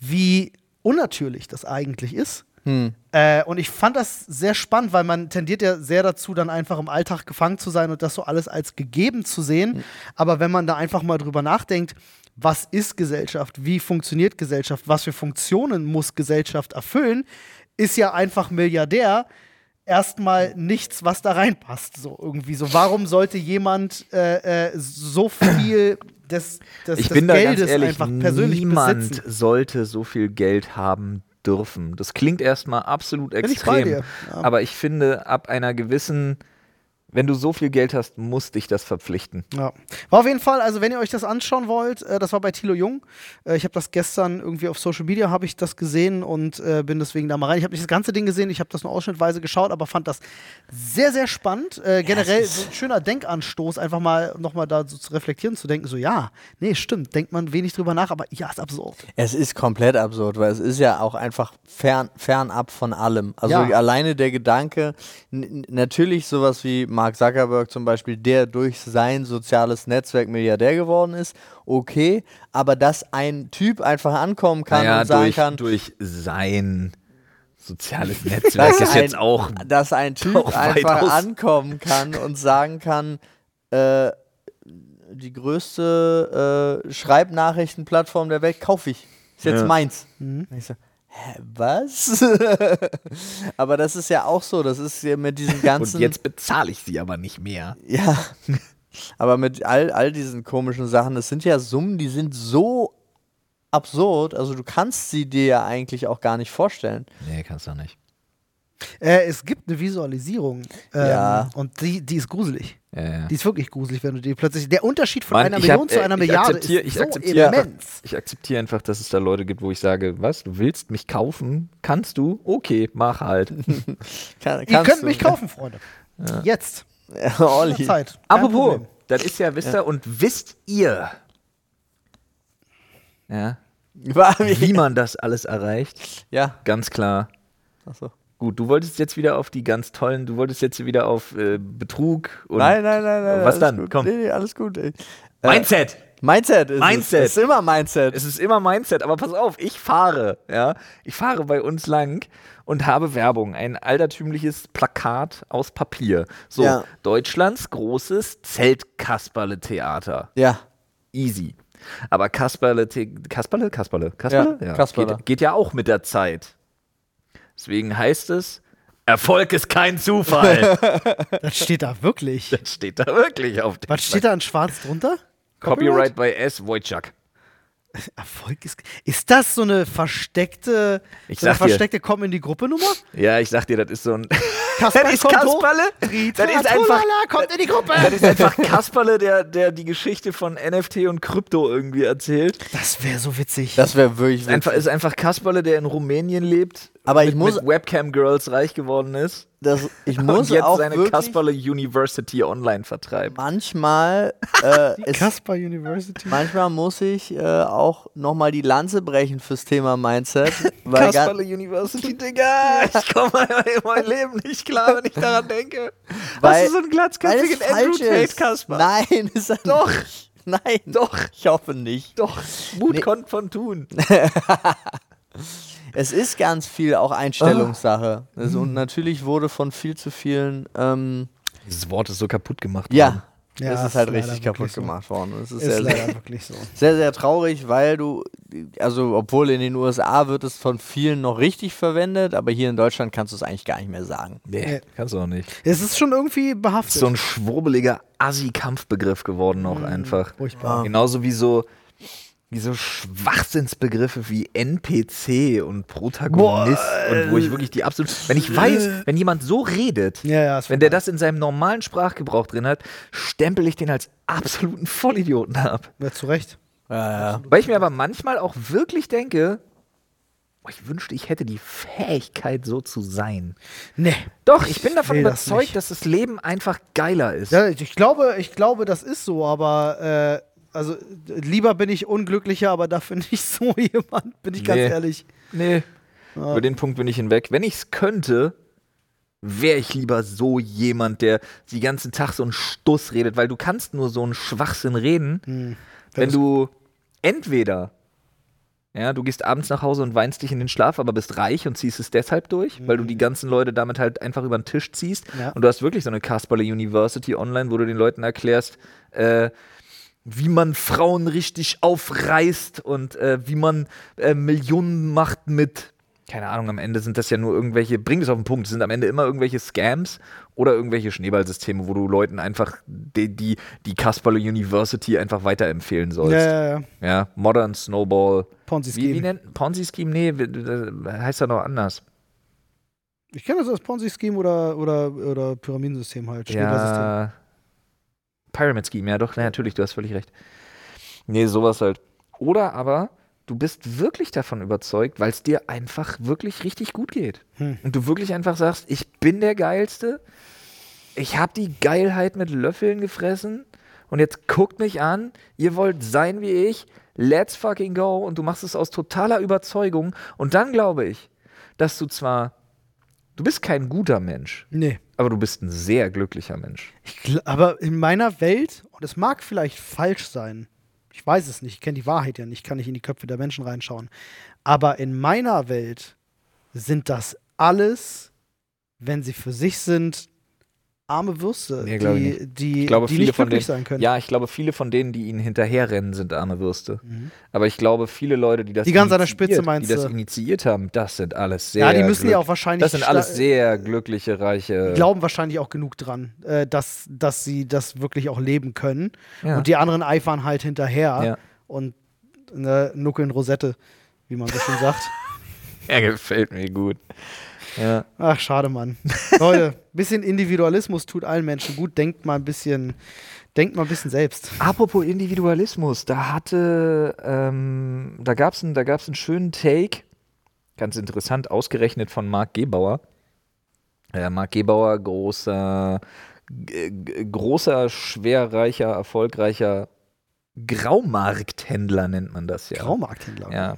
wie unnatürlich das eigentlich ist. Äh, und ich fand das sehr spannend, weil man tendiert ja sehr dazu, dann einfach im Alltag gefangen zu sein und das so alles als gegeben zu sehen. Aber wenn man da einfach mal drüber nachdenkt, was ist Gesellschaft, wie funktioniert Gesellschaft, was für Funktionen muss Gesellschaft erfüllen, ist ja einfach Milliardär erstmal nichts, was da reinpasst. So irgendwie so. Warum sollte jemand äh, äh, so viel des, des, Ich des bin da Geldes ganz ehrlich, einfach persönlich niemand besitzen? sollte so viel Geld haben dürfen. Das klingt erstmal absolut Bin ich extrem. dir, ja. Aber ich finde, ab einer gewissen, wenn du so viel Geld hast, muss dich das verpflichten. Ja. War auf jeden Fall, also wenn ihr euch das anschauen wollt, äh, das war bei Thilo Jung. Äh, ich habe das gestern irgendwie auf Social Media habe ich das gesehen und äh, bin deswegen da mal rein. Ich habe nicht das ganze Ding gesehen, ich habe das nur ausschnittweise geschaut, aber fand das sehr, sehr spannend. Äh, generell so ein schöner Denkanstoß, einfach mal nochmal da so zu reflektieren, zu denken, so ja, nee, stimmt, denkt man wenig drüber nach, aber ja, ist absurd. Es ist komplett absurd, weil es ist ja auch einfach fern, fernab von allem. Also Ja. alleine der Gedanke, natürlich sowas wie Mark Zuckerberg zum Beispiel, der durch sein soziales Netzwerk Milliardär geworden ist, okay, aber dass ein Typ einfach ankommen kann naja, und sagen durch, kann, durch sein Soziales Netzwerk dass ist ein, jetzt auch. dass ein Typ einfach ankommen kann und sagen kann, äh, die größte äh, Schreibnachrichtenplattform der Welt kaufe ich. Ist jetzt Ja. meins. Mhm. Ich so, hä, was? aber das ist ja auch so, das ist ja mit diesen ganzen. Und jetzt bezahle ich sie aber nicht mehr. Ja. Aber mit all, all diesen komischen Sachen, das sind ja Summen, die sind so absurd, also du kannst sie dir ja eigentlich auch gar nicht vorstellen. Nee, kannst du nicht. Äh, es gibt eine Visualisierung. Ähm, Ja. Und die, die ist gruselig. Ja, ja. Die ist wirklich gruselig, wenn du die plötzlich. Der Unterschied von Mann, einer Million hab, zu einer Milliarde ist ich so akzeptiere einfach- immens. Ich akzeptiere einfach, dass es da Leute gibt, wo ich sage, was, du willst mich kaufen? Kannst du? Okay, mach halt. Kann, Ihr könnt du. mich kaufen, Freunde. Jetzt. Ja, Olli. Zeit. Kein Apropos, Problem. das ist ja, wisst ihr, und wisst ihr, ja, wie man das alles erreicht? Ja, Ganz klar. achso. Gut, du wolltest jetzt wieder auf die ganz tollen, du wolltest jetzt wieder auf äh, Betrug und Nein, nein, nein, nein. Was dann? Gut. Komm. Nee, nee, alles gut. Ey. Äh, Mindset. Mindset ist Mindset. es. Ist immer Mindset. Es ist immer Mindset, aber pass auf, ich fahre, ja, ich fahre bei uns lang und habe Werbung, ein altertümliches Plakat aus Papier. So, Ja. Deutschlands großes Zeltkasperle-Theater. ja. Easy. Aber Kasperle, Kasperle, Kasperle, Kasperle? Ja, Kasperle. Geht, geht ja auch mit der Zeit. Deswegen heißt es, Erfolg ist kein Zufall. Das steht da wirklich. das steht da wirklich auf dem Was steht da in schwarz drunter? Copyright by S. Wojciak. Erfolg ist. Ist das so eine versteckte, Ich so eine versteckte Komm in die Gruppe Nummer? Ja, ich sag dir, das ist so ein. Kasperl das ist? Kasperle. Das ist einfach. kommt in die Gruppe. Das ist einfach Kasperle, der, der die Geschichte von NFT und Krypto irgendwie erzählt. Das wäre so witzig. Das wäre wirklich Ist einfach, ist einfach Kasperle, der in Rumänien lebt. Aber ich mit, muss- mit Webcam-Girls reich geworden ist. das, ich muss und jetzt auch seine wirklich Kasperle University online vertreibt. manchmal äh, es, Kasper University. manchmal muss ich äh, auch nochmal die Lanze brechen fürs Thema Mindset. weil Kasperle University, Digga. Ich komme in mein Leben nicht klar, wenn ich daran denke. Weil- Hast du so einen glatzköpfigen es Andrew Tate ist. Kasper? Nein, ist er Doch. nicht. Nein. Doch. Ich hoffe nicht. Doch. Mut Nee. kommt von tun. Es ist ganz viel auch Einstellungssache. Ah. Also, und natürlich wurde von viel zu vielen, ähm, Dieses Wort ist so kaputt gemacht worden. ja, Ja, es ist ist halt richtig kaputt so. gemacht worden. Es ist, Ist sehr, sehr, leider wirklich so. sehr, sehr traurig, weil du, also obwohl in den USA wird es von vielen noch richtig verwendet, aber hier in Deutschland kannst du es eigentlich gar nicht mehr sagen. Nee, Nee. kannst du auch nicht. Es ist schon irgendwie ist behaftet. so ein schwurbeliger Assi-Kampfbegriff geworden auch einfach. Furchtbar. Genauso wie so, wie so Schwachsinnsbegriffe wie NPC und Protagonist und wo ich wirklich die absolut. Wenn ich weiß, wenn jemand so redet, Ja, ja, wenn der das in seinem normalen Sprachgebrauch drin hat, stempel ich den als absoluten Vollidioten ab. Ja, zu Recht. Ja. Weil ich mir aber manchmal auch wirklich denke, boah, ich wünschte, ich hätte die Fähigkeit, so zu sein. Nee. Doch, ich bin davon das überzeugt, nicht. dass das Leben einfach geiler ist. Ja, ich, ich glaube, ich glaube, das ist so, aber äh, also lieber bin ich unglücklicher, aber dafür nicht so jemand, bin ich ganz Nee. ehrlich. Nee, über den Punkt bin ich hinweg. Wenn ich es könnte, wäre ich lieber so jemand, der den ganzen Tag so einen Stuss redet, weil du kannst nur so einen Schwachsinn reden, Hm. wenn du entweder ja, du gehst abends nach Hause und weinst dich in den Schlaf, aber bist reich und ziehst es deshalb durch, weil du die ganzen Leute damit halt einfach über den Tisch ziehst. Ja. Und du hast wirklich so eine Kasperle University online, wo du den Leuten erklärst, äh, wie man Frauen richtig aufreißt und äh, wie man äh, Millionen macht mit, keine Ahnung, am Ende sind das ja nur irgendwelche, bring das auf den Punkt, es sind am Ende immer irgendwelche Scams oder irgendwelche Schneeballsysteme, wo du Leuten einfach die, die, die Kasperle University einfach weiterempfehlen sollst. Ja, Ja, ja, ja. Modern Snowball. Ponzi Wie, wie Scheme. nennt Ponzi Scheme? Nee, heißt ja noch anders. Ich kenne das als Ponzi Scheme oder, oder, oder Pyramidensystem halt. Schneeballsystem. Ja. Pyramid Scheme, ja doch, na, natürlich, du hast völlig recht. Nee, sowas halt. Oder aber du bist wirklich davon überzeugt, weil es dir einfach wirklich richtig gut geht. Hm. Und du wirklich einfach sagst, ich bin der Geilste, ich habe die Geilheit mit Löffeln gefressen und jetzt guckt mich an, ihr wollt sein wie ich, let's fucking go und du machst es aus totaler Überzeugung und dann glaube ich, dass du zwar, du bist kein guter Mensch, Nee. aber du bist ein sehr glücklicher Mensch. Ich, aber in meiner Welt, und es mag vielleicht falsch sein, ich weiß es nicht, ich kenne die Wahrheit ja nicht, kann nicht in die Köpfe der Menschen reinschauen, aber in meiner Welt sind das alles, wenn sie für sich sind, arme Würste, Nee, die, die, Ich glaube, die viele nicht von glücklich denen, sein können. ja, ich glaube, viele von denen, die ihnen hinterherrennen, sind arme Würste. Mhm. Aber ich glaube, viele Leute, die das Die ganz an der initiiert- Spitze, meinst die das initiiert haben, das sind alles sehr ja, die müssen ja auch wahrscheinlich. Das sind alles sehr glückliche, reiche. die glauben wahrscheinlich auch genug dran, äh, dass, dass sie das wirklich auch leben können. ja. Und die anderen eifern halt hinterher Ja. und ne, nuckeln Rosette, wie man so schön sagt. Er gefällt mir gut. Ja. Ach, schade, Mann. Leute, bisschen Individualismus tut allen Menschen gut. Denkt mal ein bisschen, denkt mal ein bisschen selbst. Apropos Individualismus, da hatte, ähm, da gab es einen, da gab's einen schönen Take, ganz interessant, ausgerechnet von Marc Gebauer. Äh, Marc Gebauer, großer, großer, schwerreicher, erfolgreicher Graumarkthändler nennt man das ja. Graumarkthändler. Ja.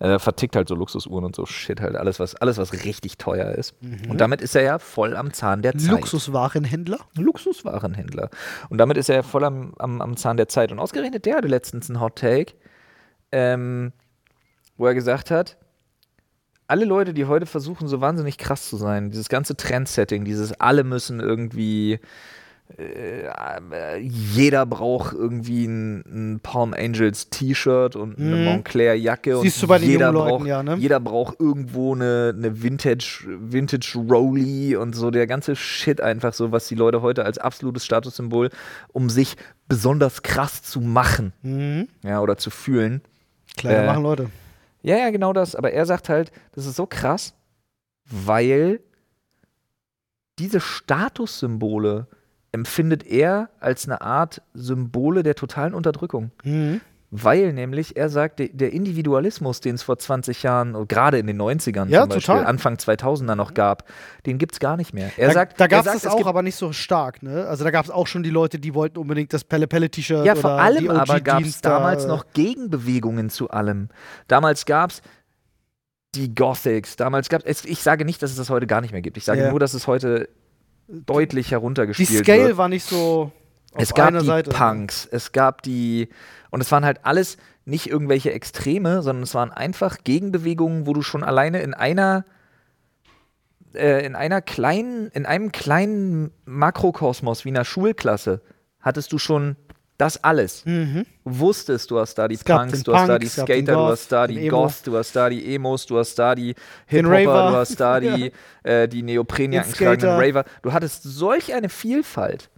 Äh, vertickt halt so Luxusuhren und so Shit halt, alles was, alles was richtig teuer ist. Und damit ist er ja voll am Zahn der Zeit. Luxuswarenhändler. Luxuswarenhändler. Und damit ist er voll am, am, am Zahn der Zeit. Und ausgerechnet der hatte letztens einen Hot Take, ähm, wo er gesagt hat, alle Leute, die heute versuchen, so wahnsinnig krass zu sein, dieses ganze Trendsetting, dieses alle müssen irgendwie, jeder braucht irgendwie ein, ein Palm Angels T-Shirt und eine Mhm. Montclair Jacke Siehst und du bei den jeder Leuten, braucht, ja, ne? jeder braucht irgendwo eine, eine Vintage, Vintage Rolly und so der ganze Shit einfach so, was die Leute heute als absolutes Statussymbol, um sich besonders krass zu machen, Mhm. ja, oder zu fühlen. Kleider Äh, machen Leute. Ja, ja, genau das. Aber er sagt halt, das ist so krass, weil diese Statussymbole empfindet er als eine Art Symbole der totalen Unterdrückung. Mhm. Weil nämlich, er sagt, der, Individualismus, den es vor 20 Jahren, gerade in den 90ern Ja, zum Beispiel, total. Anfang 2000er noch gab, den gibt es gar nicht mehr. Er da sagt, da gab es auch, aber nicht so stark. Ne? Also da gab es auch schon die Leute, die wollten unbedingt das Pelle-Pelle-T-Shirt. Ja, vor allem aber gab es damals noch Gegenbewegungen zu allem. Damals gab es die Gothics, damals gab es, ich sage nicht, dass es das heute gar nicht mehr gibt. Ich sage Ja. nur, dass es heute deutlich Die heruntergespielt Scale wird. war nicht so auf Es gab die Seite. Punks, es gab die, und es waren halt alles nicht irgendwelche Extreme, sondern es waren einfach Gegenbewegungen, wo du schon alleine in einer, äh, in einer kleinen, in einem kleinen Makrokosmos wie einer Schulklasse hattest du schon das alles. Mhm. Du wusstest, du hast da die Punks, du hast da die Skater, du Goth, hast da die Emo. Goth, du hast da die Emos, du hast da die Hip-Hopper, du hast da die, äh, die Neoprenjacken tragenden. Raver. Du hattest solch eine Vielfalt.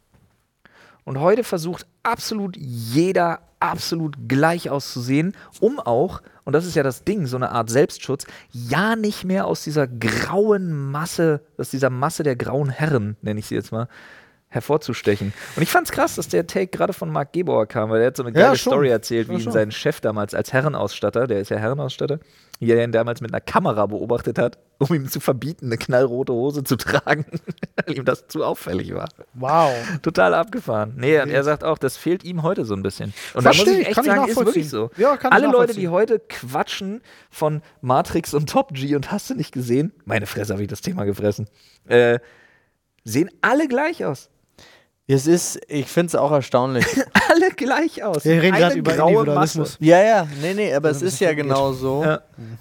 Und heute versucht absolut jeder absolut gleich auszusehen, um auch, und das ist ja das Ding, so eine Art Selbstschutz, ja nicht mehr aus dieser grauen Masse, aus dieser Masse der grauen Herren, nenne ich sie jetzt mal, hervorzustechen. Und ich fand's krass, dass der Take gerade von Marc Gebauer kam, weil der hat so eine Ja, geile schon. Story erzählt, Ja, wie ihn schon. sein Chef damals als Herrenausstatter, der ist ja Herrenausstatter, wie er ihn damals mit einer Kamera beobachtet hat, um ihm zu verbieten, eine knallrote Hose zu tragen, weil ihm das zu auffällig war. Wow. Total abgefahren. Nee, und er sagt auch, das fehlt ihm heute so ein bisschen. Und da muss Versteh ich echt sagen, ist wirklich so. Ja, Alle Leute, die heute quatschen von Matrix und Top G und hast du nicht gesehen, meine Fresse habe ich das Thema gefressen, äh, sehen alle gleich aus. Es ist, ich finde es auch erstaunlich. Alle gleich aus. Wir reden gerade über graue Individualismus. Ja, ja, nee, nee, aber es Also, ist ja genau so. Ja.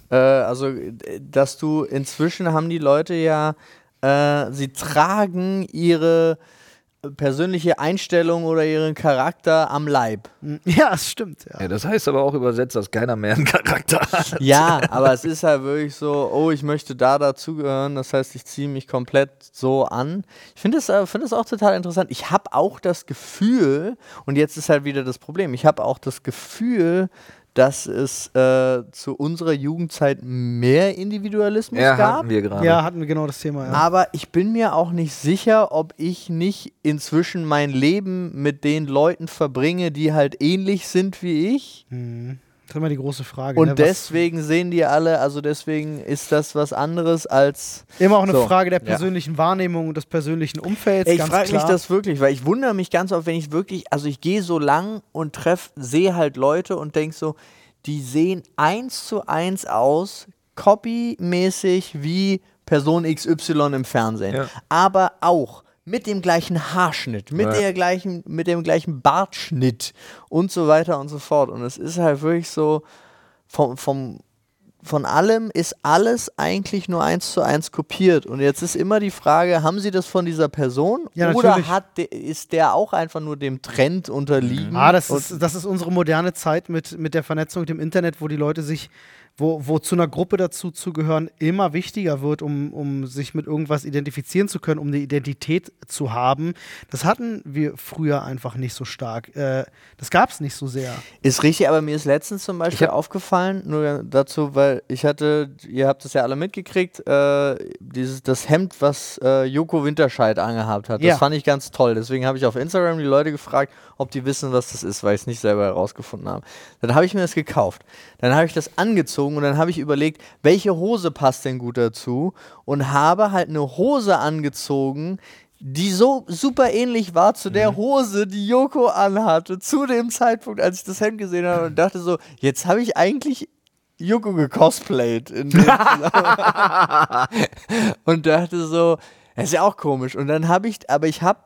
Äh, also, dass du inzwischen haben die Leute ja, äh, sie tragen ihre persönliche Einstellung oder ihren Charakter am Leib. Ja, es stimmt. Ja. Ja, das heißt aber auch übersetzt, dass keiner mehr einen Charakter hat. Ja, aber es ist halt wirklich so, oh, ich möchte da dazugehören, das heißt, ich ziehe mich komplett so an. Ich finde es äh, find es auch total interessant. Ich habe auch das Gefühl, und jetzt ist halt wieder das Problem, ich habe auch das Gefühl, dass es äh, zu unserer Jugendzeit mehr Individualismus Ja, gab. hatten wir gerade. ja, hatten wir genau das Thema. Ja. Aber ich bin mir auch nicht sicher, ob ich nicht inzwischen mein Leben mit den Leuten verbringe, die halt ähnlich sind wie ich. Mhm. Das ist immer die große Frage. Und ne? Deswegen sehen die alle, also deswegen ist das was anderes als. Immer auch eine So, Frage der ja. persönlichen Wahrnehmung und des persönlichen Umfelds. Ey, ich frage mich das wirklich, weil ich wundere mich ganz oft, wenn ich wirklich, also ich gehe so lang und treff, sehe halt Leute und denke so, die sehen eins zu eins aus, copymäßig wie Person XY im Fernsehen. Ja. Aber auch mit dem gleichen Haarschnitt, mit, Ja. der gleichen, mit dem gleichen Bartschnitt und so weiter und so fort. Und es ist halt wirklich so vom, vom von allem ist alles eigentlich nur eins zu eins kopiert. Und jetzt ist immer die Frage, haben sie das von dieser Person Ja, oder hat de, ist der auch einfach nur dem Trend unterliegen? Ah, das ist, das ist unsere moderne Zeit mit, mit der Vernetzung dem Internet, wo die Leute sich, wo, wo zu einer Gruppe dazu zu gehören, immer wichtiger wird, um, um sich mit irgendwas identifizieren zu können, um eine Identität zu haben. Das hatten wir früher einfach nicht so stark. Äh, das gab es nicht so sehr. Ist richtig, aber mir ist letztens zum Beispiel aufgefallen, nur dazu, weil ich hatte, ihr habt es ja alle mitgekriegt, äh, dieses, das Hemd, was äh, Joko Winterscheid angehabt hat. Ja. Das fand ich ganz toll. Deswegen habe ich auf Instagram die Leute gefragt, ob die wissen, was das ist, weil ich es nicht selber herausgefunden habe. Dann habe ich mir das gekauft. Dann habe ich das angezogen und dann habe ich überlegt, welche Hose passt denn gut dazu und habe halt eine Hose angezogen, die so super ähnlich war zu Mhm. der Hose, die Joko anhatte, zu dem Zeitpunkt, als ich das Hemd gesehen habe und dachte so, jetzt habe ich eigentlich Joko gecosplayt. In dem und dachte so, das ist ja auch komisch. Und dann habe ich, aber ich habe,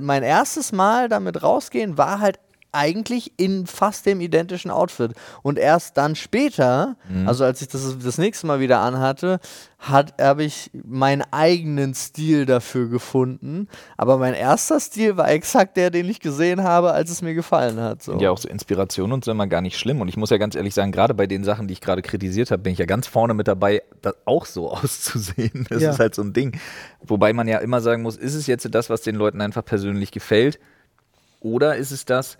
mein erstes Mal damit rausgehen war halt eigentlich in fast dem identischen Outfit. Und erst dann später, also als ich das das nächste Mal wieder anhatte, habe ich meinen eigenen Stil dafür gefunden. Aber mein erster Stil war exakt der, den ich gesehen habe, als es mir gefallen hat. So. Ja, auch so Inspiration und so immer gar nicht schlimm. Und ich muss ja ganz ehrlich sagen, gerade bei den Sachen, die ich gerade kritisiert habe, bin ich ja ganz vorne mit dabei, das auch so auszusehen. Das Ja. ist halt so ein Ding. Wobei man ja immer sagen muss, ist es jetzt das, was den Leuten einfach persönlich gefällt? Oder ist es das,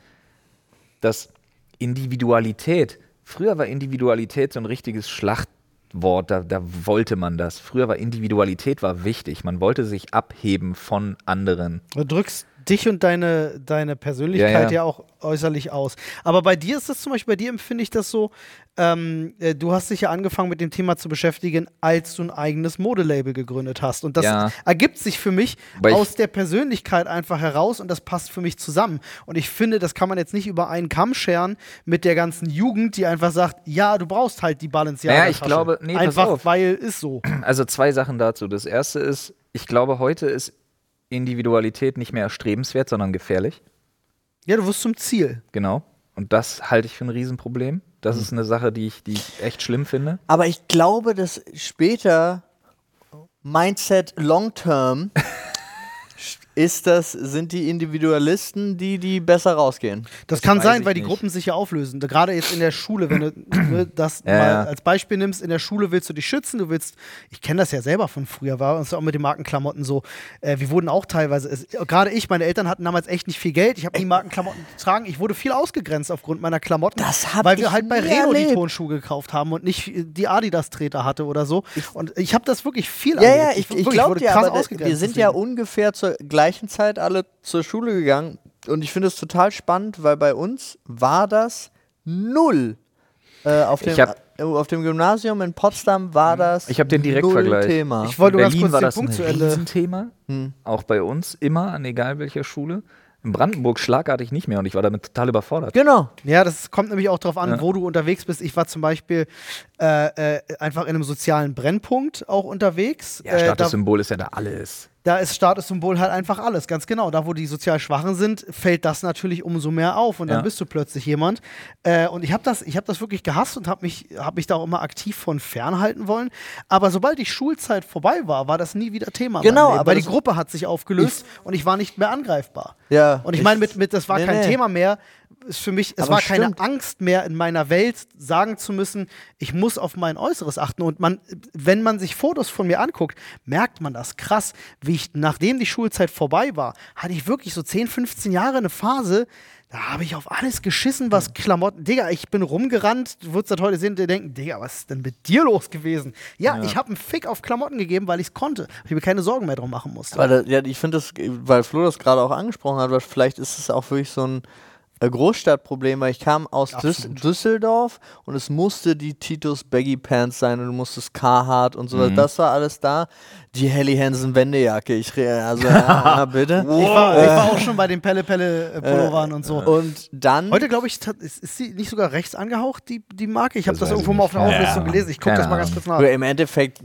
dass Individualität, früher war Individualität so ein richtiges Schlachtwort, da, da wollte man das. Früher war Individualität war wichtig. Man wollte sich abheben von anderen. Du drückst dich und deine, deine Persönlichkeit Ja, ja, ja. auch äußerlich aus. Aber bei dir ist das zum Beispiel, bei dir empfinde ich das so, ähm, äh, du hast dich ja angefangen mit dem Thema zu beschäftigen, als du ein eigenes Modelabel gegründet hast. Und das Ja. ergibt sich für mich Weil aus der Persönlichkeit einfach heraus und das passt für mich zusammen. Und ich finde, das kann man jetzt nicht über einen Kamm scheren mit der ganzen Jugend, die einfach sagt, ja, du brauchst halt die Balenciaga. Naja, ich glaube- nee, einfach weil ist so. Also zwei Sachen dazu. Das erste ist, ich glaube, heute ist Individualität nicht mehr erstrebenswert, sondern gefährlich. Ja, du wirst zum Ziel. Genau. Und das halte ich für ein Riesenproblem. Das ist eine Sache, die ich, die ich echt schlimm finde. Aber ich glaube, dass später Mindset Long Term ist das, sind die Individualisten, die, die besser rausgehen. Das, Das kann sein, ich weil die nicht. Gruppen sich ja auflösen. Gerade jetzt in der Schule, wenn du ne, das Ja, mal ja. als Beispiel nimmst, in der Schule willst du dich schützen, du willst, ich kenne das ja selber von früher, war uns auch mit den Markenklamotten so. Äh, wir wurden auch teilweise, es, gerade ich, meine Eltern hatten damals echt nicht viel Geld, ich habe nie Markenklamotten getragen, ich wurde viel ausgegrenzt aufgrund meiner Klamotten, Das weil wir ich halt bei Reno die erlebt. Tonschuhe gekauft haben und nicht die Adidas-Treter hatte oder so. Und ich habe das wirklich viel Ja, ja, ich, ich wirklich glaube wir sind ja deswegen. ungefähr zur gleichen Zeit alle zur Schule gegangen und ich finde es total spannend, weil bei uns war das null. Äh, auf, dem, Ich hab- äh, auf dem Gymnasium in Potsdam war das Ich habe den Direktvergleich. null Thema. Ich wollte ganz kurz war den das Punkt ein zu Ende. Riesenthema. Hm. Auch bei uns immer, an egal welcher Schule. In Brandenburg schlagartig nicht mehr und ich war damit total überfordert. genau. Ja, das kommt nämlich auch darauf an, Ja. wo du unterwegs bist. Ich war zum Beispiel äh, äh, einfach in einem sozialen Brennpunkt auch unterwegs. Ja, äh, da, Statussymbol ist ja da alles. Da ist Statussymbol halt einfach alles, ganz genau. Da, wo die sozial Schwachen sind, fällt das natürlich umso mehr auf und dann Ja. bist du plötzlich jemand. Äh, und ich habe das, ich hab das wirklich gehasst und habe mich, hab mich da auch immer aktiv von fernhalten wollen. Aber sobald die Schulzeit vorbei war, war das nie wieder Thema. Genau, aber weil die Gruppe hat sich aufgelöst und ich war nicht mehr angreifbar. Ja, Und ich ich- meine, mit, mit, das war nee, kein nee. Thema mehr. Ist für mich, es Aber war keine stimmt. Angst mehr in meiner Welt, sagen zu müssen, ich muss auf mein Äußeres achten. Und man, wenn man sich Fotos von mir anguckt, merkt man das krass, wie ich, nachdem die Schulzeit vorbei war, hatte ich wirklich so 10, 15 Jahre eine Phase, da habe ich auf alles geschissen, was Klamotten. Digga, ich bin rumgerannt, du würdest das heute sehen und dir denken, Digga, was ist denn mit dir los gewesen? Ja, ich habe einen Fick auf Klamotten gegeben, weil ich es konnte. weil Ich mir keine Sorgen mehr drum machen musste. Da, ja, ich finde das, weil Flo das gerade auch angesprochen hat, weil vielleicht ist es auch wirklich so ein Großstadtproblem, weil ich kam aus Düs Absolut. Düsseldorf und es musste die Titus Baggy Pants sein und du musstest Carhartt und so Mhm. weiter. Das war alles da. Die Helly Hansen Wendejacke, ich re- also ja, bitte. Ich war, ich war auch schon bei den Pelle Pelle äh, Pullovern und so. Und dann Heute glaube ich, ist, ist sie nicht sogar rechts angehaucht, die, die Marke? Ich habe Das das, irgendwo mal auf einer. Auflistung Ja. gelesen. Ich gucke das mal ganz kurz nach. Oder im Endeffekt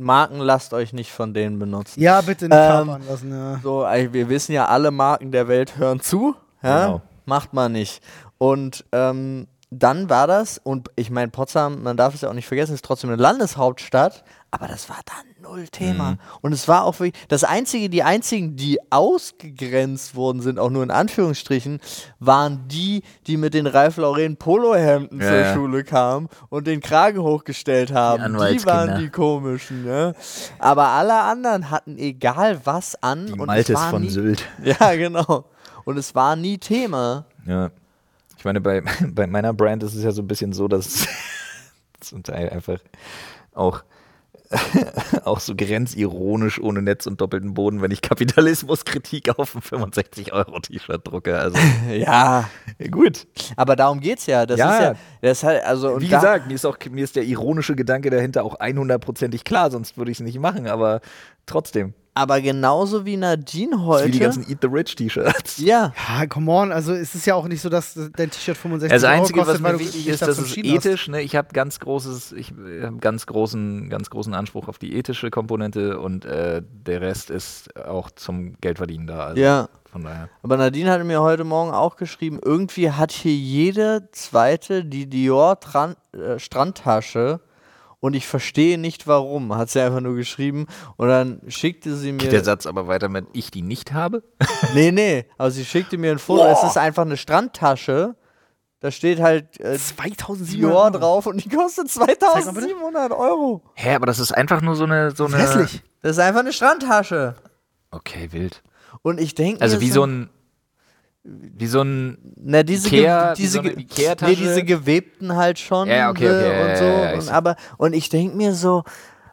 Marken lasst euch nicht von denen benutzen. Ja, bitte nicht Ähm, lassen. Ja. So, wir wissen ja, alle Marken der Welt hören zu. Ja? Genau. Macht man nicht. Und ähm, dann war das, und ich meine, Potsdam, man darf es ja auch nicht vergessen, ist trotzdem eine Landeshauptstadt, aber das war dann null Thema. Und es war auch wirklich, das einzige, die einzigen, die ausgegrenzt worden sind, auch nur in Anführungsstrichen, waren die, die mit den Ralf Lauren Polohemden Ja, zur ja. Schule kamen und den Kragen hochgestellt haben. Die, Anwaltskinder. waren die komischen, ne? Aber alle anderen hatten egal was an. Die und es Maltes war von nie, Sylt. Ja, genau. Und es war nie Thema. Ja. Ich meine, bei, bei meiner Brand ist es ja so ein bisschen so, dass es zum Teil einfach auch, auch so grenzironisch ohne Netz und doppelten Boden, wenn ich Kapitalismuskritik auf ein 65-Euro-T-Shirt drucke. Also Ja, gut. aber darum geht's ja. Das Ja. ist ja, das halt, also, und Wie gesagt, mir ist, auch, mir ist der ironische Gedanke dahinter auch 100%ig klar, sonst würde ich es nicht machen, aber trotzdem. Aber genauso wie Nadine heute. wie die ganzen Eat the Rich T-Shirts. ja, Ja, come on, also es ist ja auch nicht so, dass dein T-Shirt 65 Das Euro Einzige, kostet, was weil mir wichtig ist, dazu das ist entschieden hast. ethisch. Ne? Ich habe ganz großes, ich äh, hab ganz großen, ganz großen Anspruch auf die ethische Komponente und äh, der Rest ist auch zum Geldverdienen da. Also ja. Von daher. Aber Nadine hatte mir heute Morgen auch geschrieben, irgendwie hat hier jede zweite die Dior Tran äh, Strandtasche und ich verstehe nicht warum, hat sie einfach nur geschrieben und dann schickte sie Geht der mir Satz aber weiter mit ich die nicht habe? Nee, nee, aber sie schickte mir ein Foto, es ist einfach eine Strandtasche. Da steht halt äh, 2700 Dior Euro. drauf und die kostet mal bitte. 2700 Euro. Hä, aber das ist einfach nur so eine so eine Hässlich. Das ist einfach eine Strandtasche. Okay, wild. Und ich denke Also mir wie so ein wie so ein Na, diese, Ikea- ge diese, so nee, diese gewebten halt schon Ja, okay, ne, okay, ja, und so. ja, ja, ich und, aber, und ich denke mir so,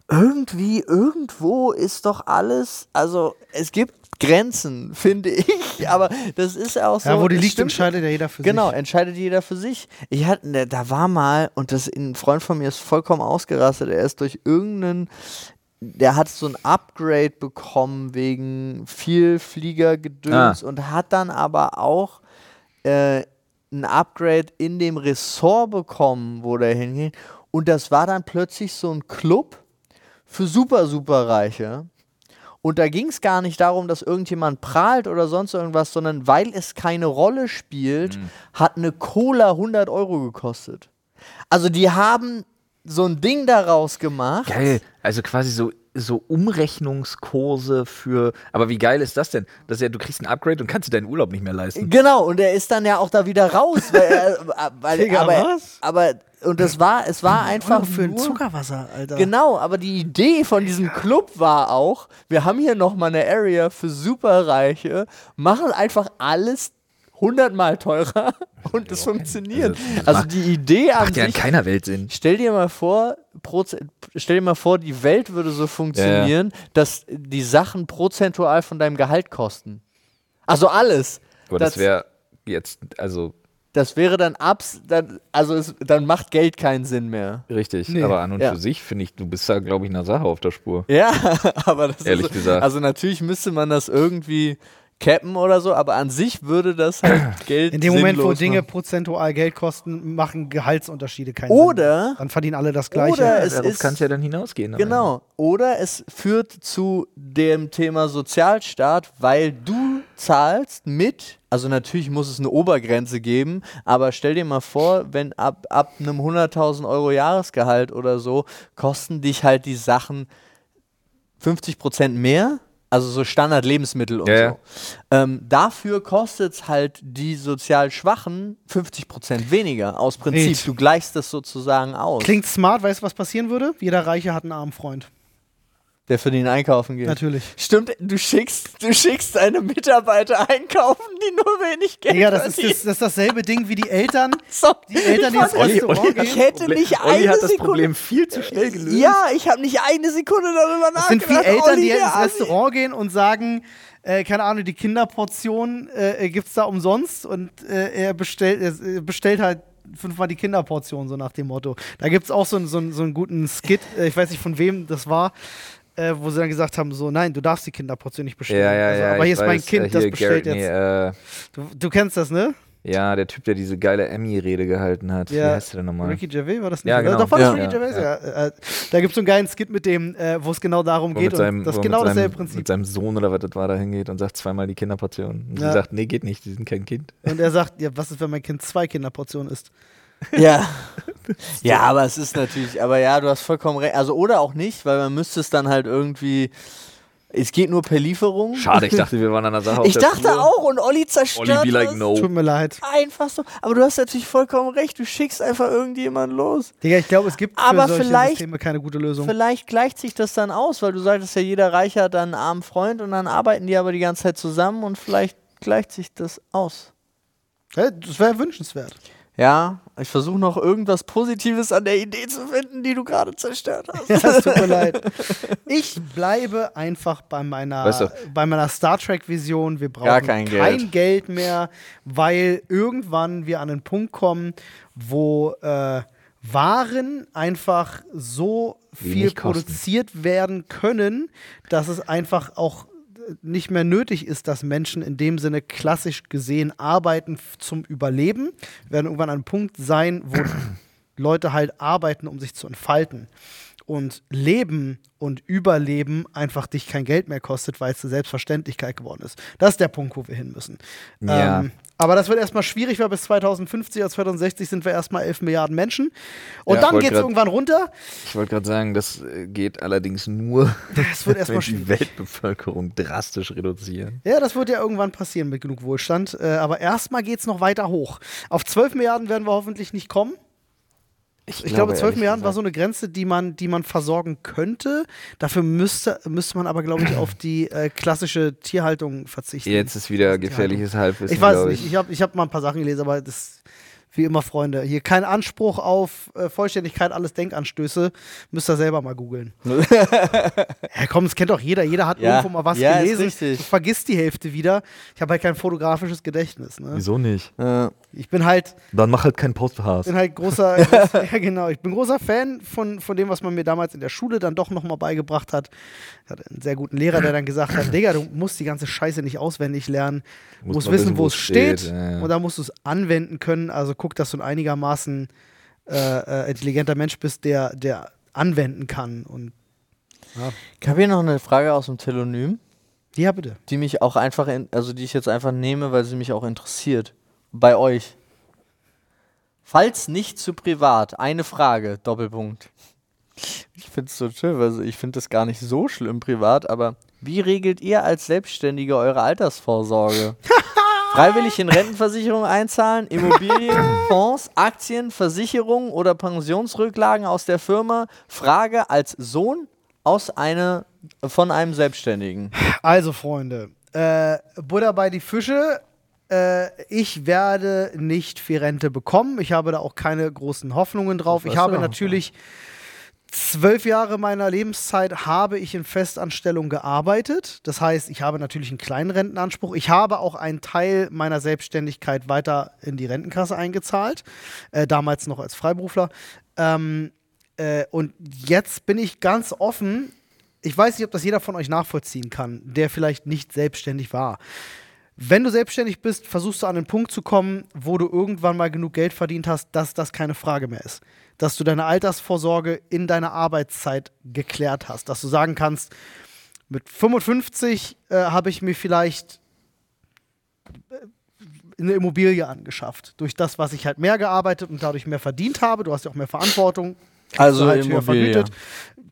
irgendwie, irgendwo ist doch alles, also es gibt Grenzen, finde ich, aber das ist auch so. Ja, wo die liegt, stimmt- entscheidet ja jeder für Genau, sich. entscheidet jeder für sich. Ich hatte, da war mal, und das ein Freund von mir ist vollkommen ausgerastet, er ist durch irgendeinen, der hat so ein Upgrade bekommen wegen viel Fliegergedöns und hat dann aber auch äh, ein Upgrade in dem Ressort bekommen, wo der hinging. Und das war dann plötzlich so ein Club für super, super Reiche. Und da ging es gar nicht darum, dass irgendjemand prahlt oder sonst irgendwas, sondern weil es keine Rolle spielt, hat eine Cola 100 Euro gekostet. Also die haben so ein Ding daraus gemacht. Geil. Also quasi so, so Umrechnungskurse für. Aber wie geil ist das denn? Das ist ja, du kriegst ein Upgrade und kannst dir deinen Urlaub nicht mehr leisten. Genau, und er ist dann ja auch da wieder raus. Weil, er, weil, Digga, aber, was? aber, und das war, es war einfach für ein Zuckerwasser, Alter. Genau, aber die Idee von diesem Club war auch, wir haben hier nochmal eine Area für Superreiche, machen einfach alles hundertmal teurer und es funktioniert. Also, das Also, die Idee an Macht ja in keiner Welt Sinn. stell dir mal vor, stell dir mal vor, die Welt würde so funktionieren, dass die Sachen prozentual von deinem Gehalt kosten. Also alles. Aber das, wäre jetzt, also das wäre dann abs, dann, also es, dann macht Geld keinen Sinn mehr. richtig. Nee. Aber an und Ja. für sich finde ich, du bist da, glaube ich, einer Sache auf der Spur. Ja, aber das Ehrlich ist, gesagt. Also natürlich müsste man das irgendwie cappen oder so, aber an sich würde das halt Geld In dem Moment, wo Dinge machen. prozentual Geld kosten, machen Gehaltsunterschiede keinen Oder- Sinn. Dann verdienen alle das Gleiche. oder- es Darauf ist- kann es ja dann hinausgehen. Genau. Oder es führt zu dem Thema Sozialstaat, weil du zahlst mit, also natürlich muss es eine Obergrenze geben, aber stell dir mal vor, wenn ab, ab einem 100.000 Euro Jahresgehalt oder so, kosten dich halt die Sachen 50% mehr. Also so Standard-Lebensmittel und Ja, so. ja. Ähm, dafür kostet es halt die sozial Schwachen 50% weniger. Aus Prinzip. Wild. Du gleichst das sozusagen aus. Klingt smart, weißt du, was passieren würde? Jeder Reiche hat einen armen Freund. Der für den einkaufen geht. Natürlich. Stimmt, du schickst, du schickst deine Mitarbeiter einkaufen, die nur wenig Geld Digga, das ist, verdienen. das, das ist dasselbe Ding wie die Eltern. So, Die Eltern, die ich ins Restaurant Olli- gehen. Ich hätte Problem- nicht Olli eine hat das Sekunde. Problem viel zu schnell gelöst. Ja, ich habe nicht eine Sekunde darüber Das sind nachgedacht. wie Eltern, Olli, die ins. Restaurant gehen und sagen, äh, keine Ahnung, die Kinderportion äh, gibt es da umsonst und äh, er bestellt, er bestellt halt fünfmal die Kinderportion, so nach dem Motto. Da gibt es auch so, einen- so, einen- so einen guten Skit, äh, ich weiß nicht von wem das war, äh, wo sie dann gesagt haben, so, nein, du darfst die Kinderportion nicht bestellen. Ja, ja, also, ja. aber hier ist mein weiß, Kind, äh, das hier bestellt Garrett, jetzt. Nee, äh, Du, du kennst das, ne? ja, der Typ, der diese geile Emmy-Rede gehalten hat. Wie Ja. heißt der denn nochmal? Ricky Gervais war das nicht? Ja, oder? genau. Doch war das Ja. Ricky Ja, Gervais, ja. Äh, da gibt es so einen geilen Skit mit dem, äh, wo es genau darum Wo geht. mit seinem, und das wo ist mit genau seinem, dasselbe Prinzip. Mit seinem Sohn oder was das war, da hingeht und sagt zweimal die Kinderportion. Und Ja. sie sagt, nee, geht nicht, die sind kein Kind. Und er sagt, ja, was ist, wenn mein Kind zwei Kinderportionen isst? Ja. ja, aber es ist natürlich, aber ja, du hast vollkommen recht. Also oder auch nicht, weil man müsste es dann halt irgendwie. Es geht nur per Lieferung. Schade, ich dachte, wir waren an der Sache auf Ich der dachte Spur. auch und Olli zerstört Olli be like no. Tut mir leid. Einfach so. Aber du hast natürlich vollkommen recht. Du schickst einfach irgendjemanden los. Digga, ich glaube, es gibt Aber für solche vielleicht- Systeme keine gute Lösung. Vielleicht gleicht sich das dann aus, weil du sagtest ja, jeder Reicher hat dann einen armen Freund und dann arbeiten die aber die ganze Zeit zusammen und vielleicht gleicht sich das aus. Ja, das wäre wünschenswert. Ja, ich versuche noch irgendwas Positives an der Idee zu finden, die du gerade zerstört hast. Ja, es tut mir leid. Ich bleibe einfach bei meiner, Weißt du- bei meiner Star Trek-Vision. Wir brauchen Gar kein Geld. Geld mehr, weil irgendwann wir an einen Punkt kommen, wo äh, Waren einfach so viel produziert werden können, dass es einfach auch nicht mehr nötig ist, dass Menschen in dem Sinne klassisch gesehen arbeiten zum Überleben. Wir werden irgendwann an einem Punkt sein, wo Leute halt arbeiten, um sich zu entfalten. Und Leben und Überleben einfach dich kein Geld mehr kostet, weil es eine Selbstverständlichkeit geworden ist. Das ist der Punkt, wo wir hin müssen. Ja. Ähm, aber das wird erstmal schwierig, weil bis 2050 oder 2060 sind wir erstmal 11 Milliarden Menschen. Und Ja, dann geht es irgendwann runter. Ich wollte gerade sagen, das äh, geht allerdings nur, Das wird wenn erstmal die schwierig. Weltbevölkerung drastisch reduzieren. Ja, das wird ja irgendwann passieren mit genug Wohlstand. Äh, aber erstmal geht es noch weiter hoch. Auf 12 Milliarden werden wir hoffentlich nicht kommen. Ich, glaube, 12 Milliarden war so eine Grenze, die man, die man versorgen könnte. Dafür müsste, müsste man aber, glaube ich, auf die äh, klassische Tierhaltung verzichten. Jetzt ist wieder gefährliches Halbwissen. ich weiß nicht. Ich habe ich hab mal ein paar Sachen gelesen, aber das wie immer, Freunde. Hier kein Anspruch auf äh, Vollständigkeit, alles Denkanstöße. Müsst ihr selber mal googeln. ja, komm, das kennt doch jeder. Jeder hat Ja. irgendwo mal was Ja, ist gelesen. richtig. Du vergisst die Hälfte wieder. Ich habe halt kein fotografisches Gedächtnis. Ne? Wieso nicht? Äh, Ich bin halt, Dann mach halt keinen Podcast. bin halt großer, ja genau, ich bin großer Fan von, von dem, was man mir damals in der Schule dann doch nochmal beigebracht hat. Ich hatte einen sehr guten Lehrer, der dann gesagt hat, Digga, du musst die ganze Scheiße nicht auswendig lernen. Du musst wissen, wo es steht, Ja, ja. und dann musst du es anwenden können. Also guck, dass du ein einigermaßen äh, äh, intelligenter Mensch bist, der, der anwenden kann. Und ich habe hier noch eine Frage aus dem Telonym, ja, bitte. die mich auch einfach, in, also die ich jetzt einfach nehme, weil sie mich auch interessiert. Bei euch. Falls nicht zu privat, eine Frage, Doppelpunkt. Ich finde es so schön, weil ich finde das gar nicht so schlimm privat, aber wie regelt ihr als Selbstständige eure Altersvorsorge? Freiwillig in Rentenversicherung einzahlen, Immobilien, Fonds, Aktien, Versicherungen oder Pensionsrücklagen aus der Firma? Frage als Sohn aus eine, von einem Selbstständigen. Also, Freunde, äh, Buddha bei die Fische. Äh, ich werde nicht viel Rente bekommen. Ich habe da auch keine großen Hoffnungen drauf. Ich habe natürlich zwölf Jahre meiner Lebenszeit habe ich in Festanstellung gearbeitet. Das heißt, ich habe natürlich einen kleinen Rentenanspruch. Ich habe auch einen Teil meiner Selbstständigkeit weiter in die Rentenkasse eingezahlt. Äh, damals noch als Freiberufler. Ähm, äh, und jetzt bin ich ganz offen. Ich weiß nicht, ob das jeder von euch nachvollziehen kann, der vielleicht nicht selbstständig war. Wenn du selbstständig bist, versuchst du an den Punkt zu kommen, wo du irgendwann mal genug Geld verdient hast, dass das keine Frage mehr ist. Dass du deine Altersvorsorge in deiner Arbeitszeit geklärt hast. Dass du sagen kannst, mit 55 äh, habe ich mir vielleicht äh, eine Immobilie angeschafft. Durch das, was ich halt mehr gearbeitet und dadurch mehr verdient habe. Du hast ja auch mehr Verantwortung. Also du halt Immobilie. vergütet.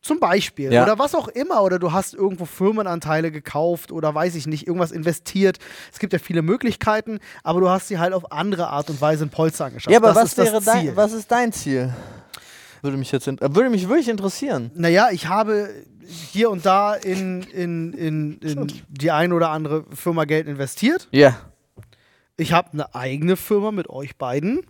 Zum Beispiel. Ja. Oder was auch immer. Oder du hast irgendwo Firmenanteile gekauft oder weiß ich nicht, irgendwas investiert. Es gibt ja viele Möglichkeiten, aber du hast sie halt auf andere Art und Weise in Polster angeschafft. Ja, aber das was ist wäre dein, was ist dein Ziel? Würde mich jetzt würde mich wirklich interessieren. Naja, ich habe hier und da in, in, in, in die ein oder andere Firma Geld investiert. Ja. Ich habe eine eigene Firma mit euch beiden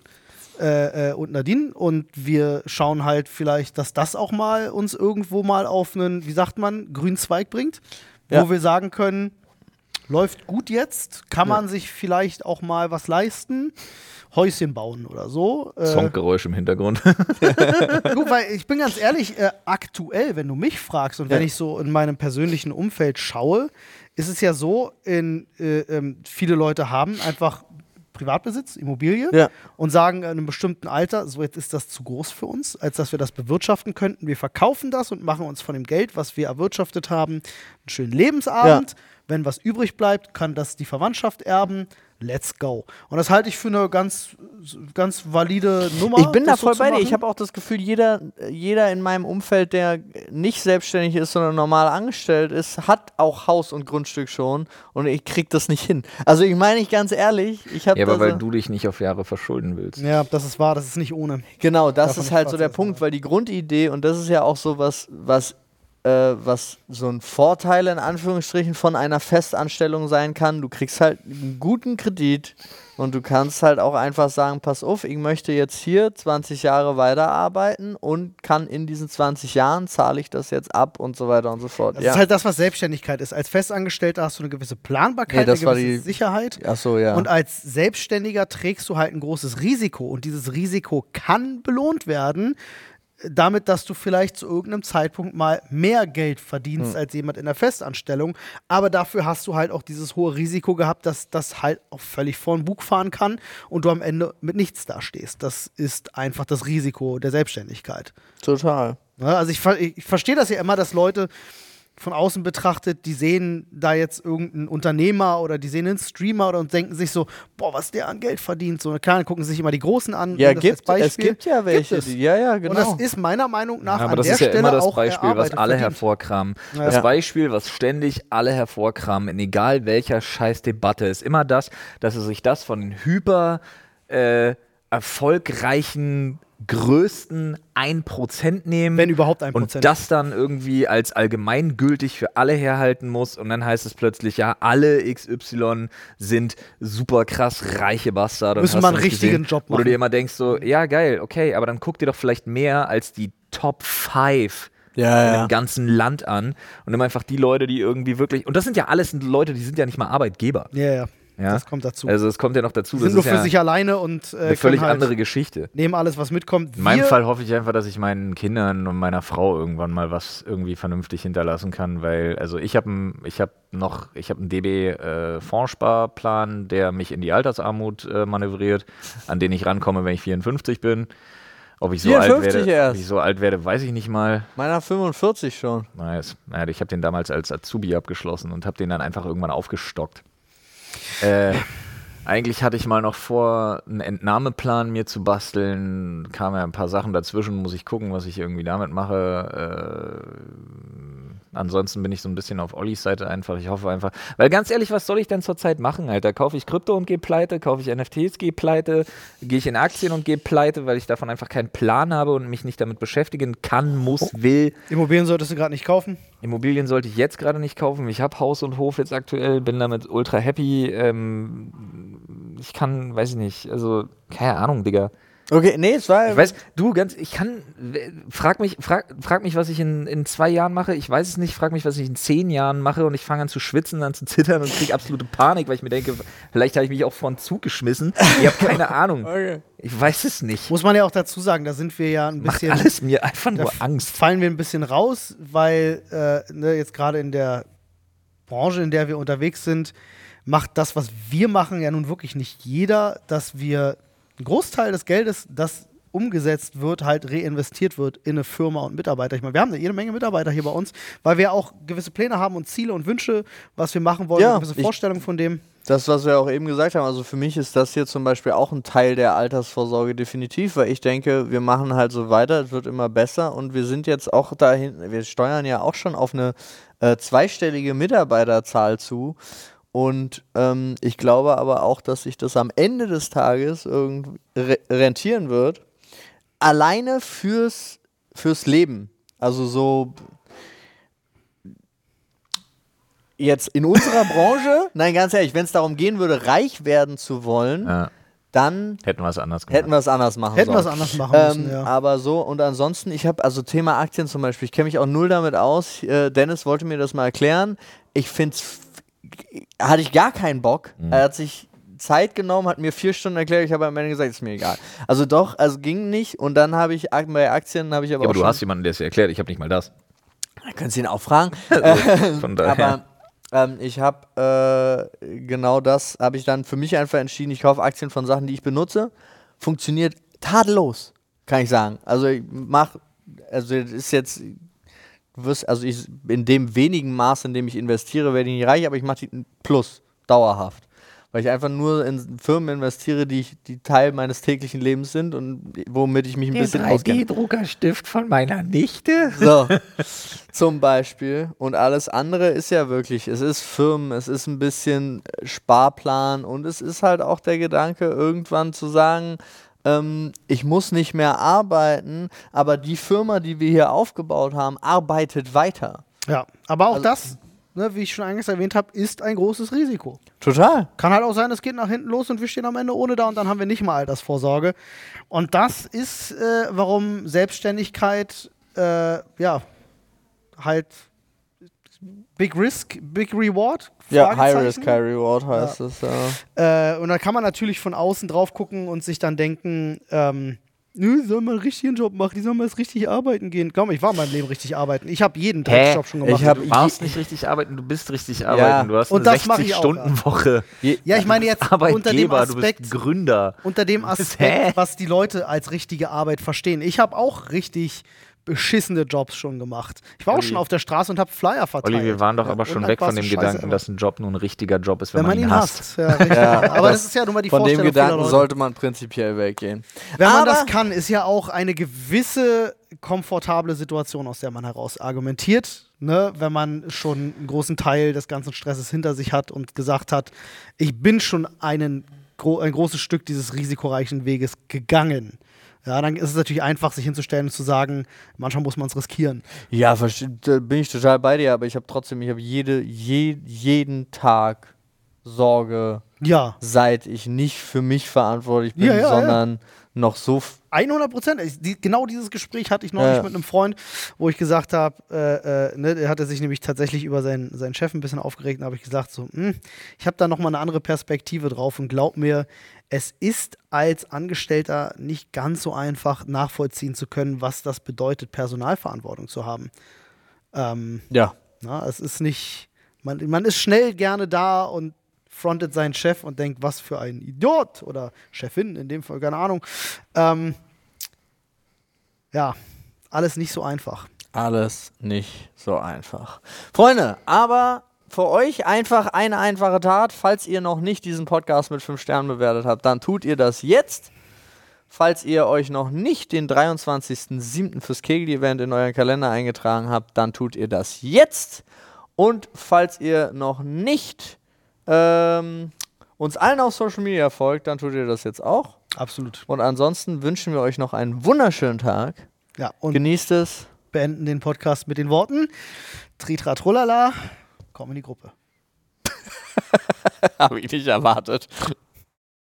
äh, äh, und Nadine und wir schauen halt vielleicht, dass das auch mal uns irgendwo mal auf einen, wie sagt man, grünen Zweig bringt, Ja. wo wir sagen können, läuft gut jetzt, kann man sich vielleicht auch mal was leisten, Häuschen bauen oder so. Äh, Songgeräusch im Hintergrund. Gut, weil ich bin ganz ehrlich, äh, aktuell, wenn du mich fragst und wenn Ja. ich so in meinem persönlichen Umfeld schaue, ist es ja so, in, äh, ähm, viele Leute haben einfach Privatbesitz, Immobilie Ja. und sagen in einem bestimmten Alter, so jetzt ist das zu groß für uns, als dass wir das bewirtschaften könnten. Wir verkaufen das und machen uns von dem Geld, was wir erwirtschaftet haben, einen schönen Lebensabend. Wenn was übrig bleibt, kann das die Verwandtschaft erben. Let's go. Und das halte ich für eine ganz, ganz valide Nummer. Ich bin da so voll zu bei dir. Ich habe auch das Gefühl, jeder, jeder in meinem Umfeld, der nicht selbstständig ist, sondern normal angestellt ist, hat auch Haus und Grundstück schon und ich krieg das nicht hin. Also ich meine ich ganz ehrlich, ich habe Ja, aber weil so- du dich nicht auf Jahre verschulden willst. Ja, das ist wahr, das ist nicht ohne. Genau, das Davon ist halt so der ist, Punkt, weil die Grundidee, und das ist ja auch so was, was, was so ein Vorteil in Anführungsstrichen von einer Festanstellung sein kann. Du kriegst halt einen guten Kredit und du kannst halt auch einfach sagen, pass auf, ich möchte jetzt hier 20 Jahre weiterarbeiten und kann in diesen 20 Jahren zahle ich das jetzt ab und so weiter und so fort. Das ja. ist halt das, was Selbstständigkeit ist. Als Festangestellter hast du eine gewisse Planbarkeit, Nee, eine gewisse die- Sicherheit. Ach so, ja. Und als Selbstständiger trägst du halt ein großes Risiko. Und dieses Risiko kann belohnt werden, äh, damit, dass du vielleicht zu irgendeinem Zeitpunkt mal mehr Geld verdienst Hm. als jemand in der Festanstellung. Aber dafür hast du halt auch dieses hohe Risiko gehabt, dass das halt auch völlig vor den Bug fahren kann und du am Ende mit nichts dastehst. Das ist einfach das Risiko der Selbstständigkeit. Total. Ne? Also ich, ich verstehe das ja immer, dass Leute von außen betrachtet, die sehen da jetzt irgendeinen Unternehmer oder die sehen einen Streamer oder und denken sich so, boah, was der an Geld verdient. So, klar, gucken sich immer die Großen an. Ja, gibt, es gibt ja welche. Gibt es. die, ja, ja, genau. Und das ist meiner Meinung nach aber an das der ist ja Stelle immer das auch Beispiel, was alle verdient. hervorkramen. Ja. Das Ja. Beispiel, was ständig alle hervorkramen, in egal welcher Scheißdebatte, ist immer das, dass sie sich das von den hyper äh, erfolgreichen größten 1% nehmen. Wenn überhaupt ein und Prozent. das dann irgendwie als allgemeingültig für alle herhalten muss und dann heißt es plötzlich, ja, alle XY sind super krass reiche Bastarde. Müssen mal einen richtigen gesehen, Job Wo du machen. dir immer denkst so, ja geil, okay, aber dann guck dir doch vielleicht mehr als die Top 5 ja, ja. dem ganzen Land an und nimm einfach die Leute, die irgendwie wirklich, und das sind ja alles Leute, die sind ja nicht mal Arbeitgeber. ja, ja, Ja? das kommt dazu. Also es kommt ja noch dazu, die das sind nur ist für ja sich alleine und äh, eine völlig halt andere Geschichte. nehmen alles, was mitkommt. In meinem Wir- Fall hoffe ich einfach, dass ich meinen Kindern und meiner Frau irgendwann mal was irgendwie vernünftig hinterlassen kann, weil also ich habe ich habe noch ich habe einen DB äh, Fondssparplan, der mich in die Altersarmut äh, manövriert, an den ich rankomme, wenn ich 54 bin. Ob ich so alt 54 werde, erst? ob ich so alt werde, weiß ich nicht mal. Meiner 45 schon. Nice. Naja, ich habe den damals als Azubi abgeschlossen und habe den dann einfach irgendwann aufgestockt. Äh, eigentlich hatte ich mal noch vor, einen Entnahmeplan mir zu basteln. Kamen ja ein paar Sachen dazwischen, muss ich gucken, was ich irgendwie damit mache. Ansonsten bin ich so ein bisschen auf Ollis Seite einfach. Ich hoffe einfach, weil ganz ehrlich, was soll ich denn zurzeit machen, Alter? Kaufe ich Krypto und gehe pleite? Kaufe ich NFTs, gehe pleite? Gehe ich in Aktien und gehe pleite, weil ich davon einfach keinen Plan habe und mich nicht damit beschäftigen kann, muss, will? Immobilien solltest du gerade nicht kaufen. Immobilien sollte ich jetzt gerade nicht kaufen. Ich habe Haus und Hof jetzt aktuell, bin damit ultra happy. Ähm, ich kann, weiß ich nicht, also keine Ahnung, Digga. Okay, nee, es war. Ich weiß, du, ganz, ich kann, frag mich, frag, frag mich, was ich in, in zwei Jahren mache. Ich weiß es nicht. Frag mich, was ich in zehn Jahren mache und ich fange an zu schwitzen, an zu zittern und kriege absolute Panik, weil ich mir denke, vielleicht habe ich mich auch vor den Zug geschmissen. Ich habe keine Ahnung. Okay. Ich weiß es nicht. Muss man ja auch dazu sagen, da sind wir ja ein Macht bisschen. alles mir einfach nur Angst. fallen wir ein bisschen raus, weil äh, ne, jetzt gerade in der Branche, in der wir unterwegs sind, macht das, was wir machen, ja nun wirklich nicht jeder, dass wir einen Großteil des Geldes, das umgesetzt wird, halt reinvestiert wird in eine Firma und Mitarbeiter. Ich meine, wir haben jede Menge Mitarbeiter hier bei uns, weil wir auch gewisse Pläne haben und Ziele und Wünsche, was wir machen wollen, Ja, eine gewisse ich- Vorstellung von dem. Das, was wir auch eben gesagt haben, also für mich ist das hier zum Beispiel auch ein Teil der Altersvorsorge definitiv, weil ich denke, wir machen halt so weiter, es wird immer besser und wir sind jetzt auch dahin, wir steuern ja auch schon auf eine äh, zweistellige Mitarbeiterzahl zu und ähm, ich glaube aber auch, dass sich das am Ende des Tages irgendwie re rentieren wird, alleine fürs, fürs Leben. Also so jetzt in unserer Branche, nein, ganz ehrlich, wenn es darum gehen würde, reich werden zu wollen, Ja, dann hätten wir es anders gemacht. hätten wir es anders machen Hätten wir es anders machen Ähm, müssen, ja. Aber so, und ansonsten, ich habe, also Thema Aktien zum Beispiel, ich kenne mich auch null damit aus. Äh, Dennis wollte mir das mal erklären. Ich finde es, hatte ich gar keinen Bock. Mhm. Er hat sich Zeit genommen, hat mir vier Stunden erklärt, ich habe am Ende gesagt, ist mir egal. Also doch, also ging nicht. Und dann habe ich, bei Aktien habe ich aber Ja, aber du hast jemanden, der es dir erklärt. Ich habe nicht mal das. Könntest du ihn auch fragen. Von daher. Aber ähm, ich habe äh, genau das, habe ich dann für mich einfach entschieden, ich kaufe Aktien von Sachen, die ich benutze. Funktioniert tadellos, kann ich sagen. Also ich mache, also das ist jetzt, wirst, also ich, in dem wenigen Maß, in dem ich investiere, werde ich nicht reich, aber ich mache die plus, dauerhaft. Weil ich einfach nur in Firmen investiere, die, ich, die Teil meines täglichen Lebens sind und womit ich mich ein Den bisschen auskenne. 3D-Druckerstift von meiner Nichte. So, zum Beispiel. Und alles andere ist ja wirklich, es ist Firmen, es ist ein bisschen Sparplan und es ist halt auch der Gedanke, irgendwann zu sagen, ähm, ich muss nicht mehr arbeiten, aber die Firma, die wir hier aufgebaut haben, arbeitet weiter. Ja, aber auch Also- das, ne, wie ich schon eingangs erwähnt habe, ist ein großes Risiko. Total. Kann halt auch sein, es geht nach hinten los und wir stehen am Ende ohne da und dann haben wir nicht mal Altersvorsorge. Und das ist, äh, warum Selbstständigkeit, äh, ja, halt Big Risk, Big Reward. Ja, High. Risk, High Reward heißt es. Ja. Äh, und da kann man natürlich von außen drauf gucken und sich dann denken, ähm, nö, die sollen mal einen richtigen Job machen, die sollen mal jetzt richtig arbeiten gehen. Glaub mir, ich war in meinem Leben richtig arbeiten. Ich habe jeden Hä? Job schon gemacht. Ich hab- Du warst nicht richtig arbeiten, du bist richtig arbeiten. Du hast Und eine das mach ich auch, 60-Stunden-Woche. ja, ich meine jetzt unter dem Aspekt, bist Gründer. unter dem Hä? Aspekt, was die Leute als richtige Arbeit verstehen. Ich habe auch richtig beschissene Jobs schon gemacht. Ich war auch Olli. schon auf der Straße und habe Flyer verteilt. Olli, wir waren doch Ja, aber und schon weg von dem scheiße, Gedanken, dass ein Job nur ein richtiger Job ist, wenn, wenn man ihn hasst. hasst. Ja. Ja, aber das, das- ist ja nun mal die Von dem Gedanken Leute. sollte man prinzipiell weggehen. Wenn man Aber- das kann, ist ja auch eine gewisse komfortable Situation, aus der man heraus argumentiert. Ne? Wenn man schon einen großen Teil des ganzen Stresses hinter sich hat und gesagt hat, ich bin schon einen, ein großes Stück dieses risikoreichen Weges gegangen. Ja, dann ist es natürlich einfach, sich hinzustellen und zu sagen, manchmal muss man es riskieren. Ja, da bin ich total bei dir, aber ich habe trotzdem, ich habe jede, je, jeden Tag Sorge, Ja, seit ich nicht für mich verantwortlich bin, Ja, ja, sondern noch so. f- 100 Prozent. Genau dieses Gespräch hatte ich neulich Ja. mit einem Freund, wo ich gesagt habe, äh, äh, ne, der hatte sich nämlich tatsächlich über seinen, seinen Chef ein bisschen aufgeregt. Da habe ich gesagt, so, hm, ich habe da nochmal eine andere Perspektive drauf und glaub mir, es ist als Angestellter nicht ganz so einfach nachvollziehen zu können, was das bedeutet, Personalverantwortung zu haben. Ähm, Ja. na, es ist nicht, man, man ist schnell gerne da und frontet seinen Chef und denkt, was für ein Idiot oder Chefin in dem Fall, keine Ahnung. Ähm, ja, alles nicht so einfach. Alles nicht so einfach. Freunde, aber für euch einfach eine einfache Tat. Falls ihr noch nicht diesen Podcast mit 5 Sternen bewertet habt, dann tut ihr das jetzt. Falls ihr euch noch nicht den 23.07. fürs Kegel-Event in euren Kalender eingetragen habt, dann tut ihr das jetzt. Und falls ihr noch nicht ähm, uns allen auf Social Media folgt, dann tut ihr das jetzt auch. Absolut. Und ansonsten wünschen wir euch noch einen wunderschönen Tag. Ja, und Genießt es. beenden den Podcast mit den Worten: Tritra Trullala, komm in die Gruppe. Habe ich nicht erwartet.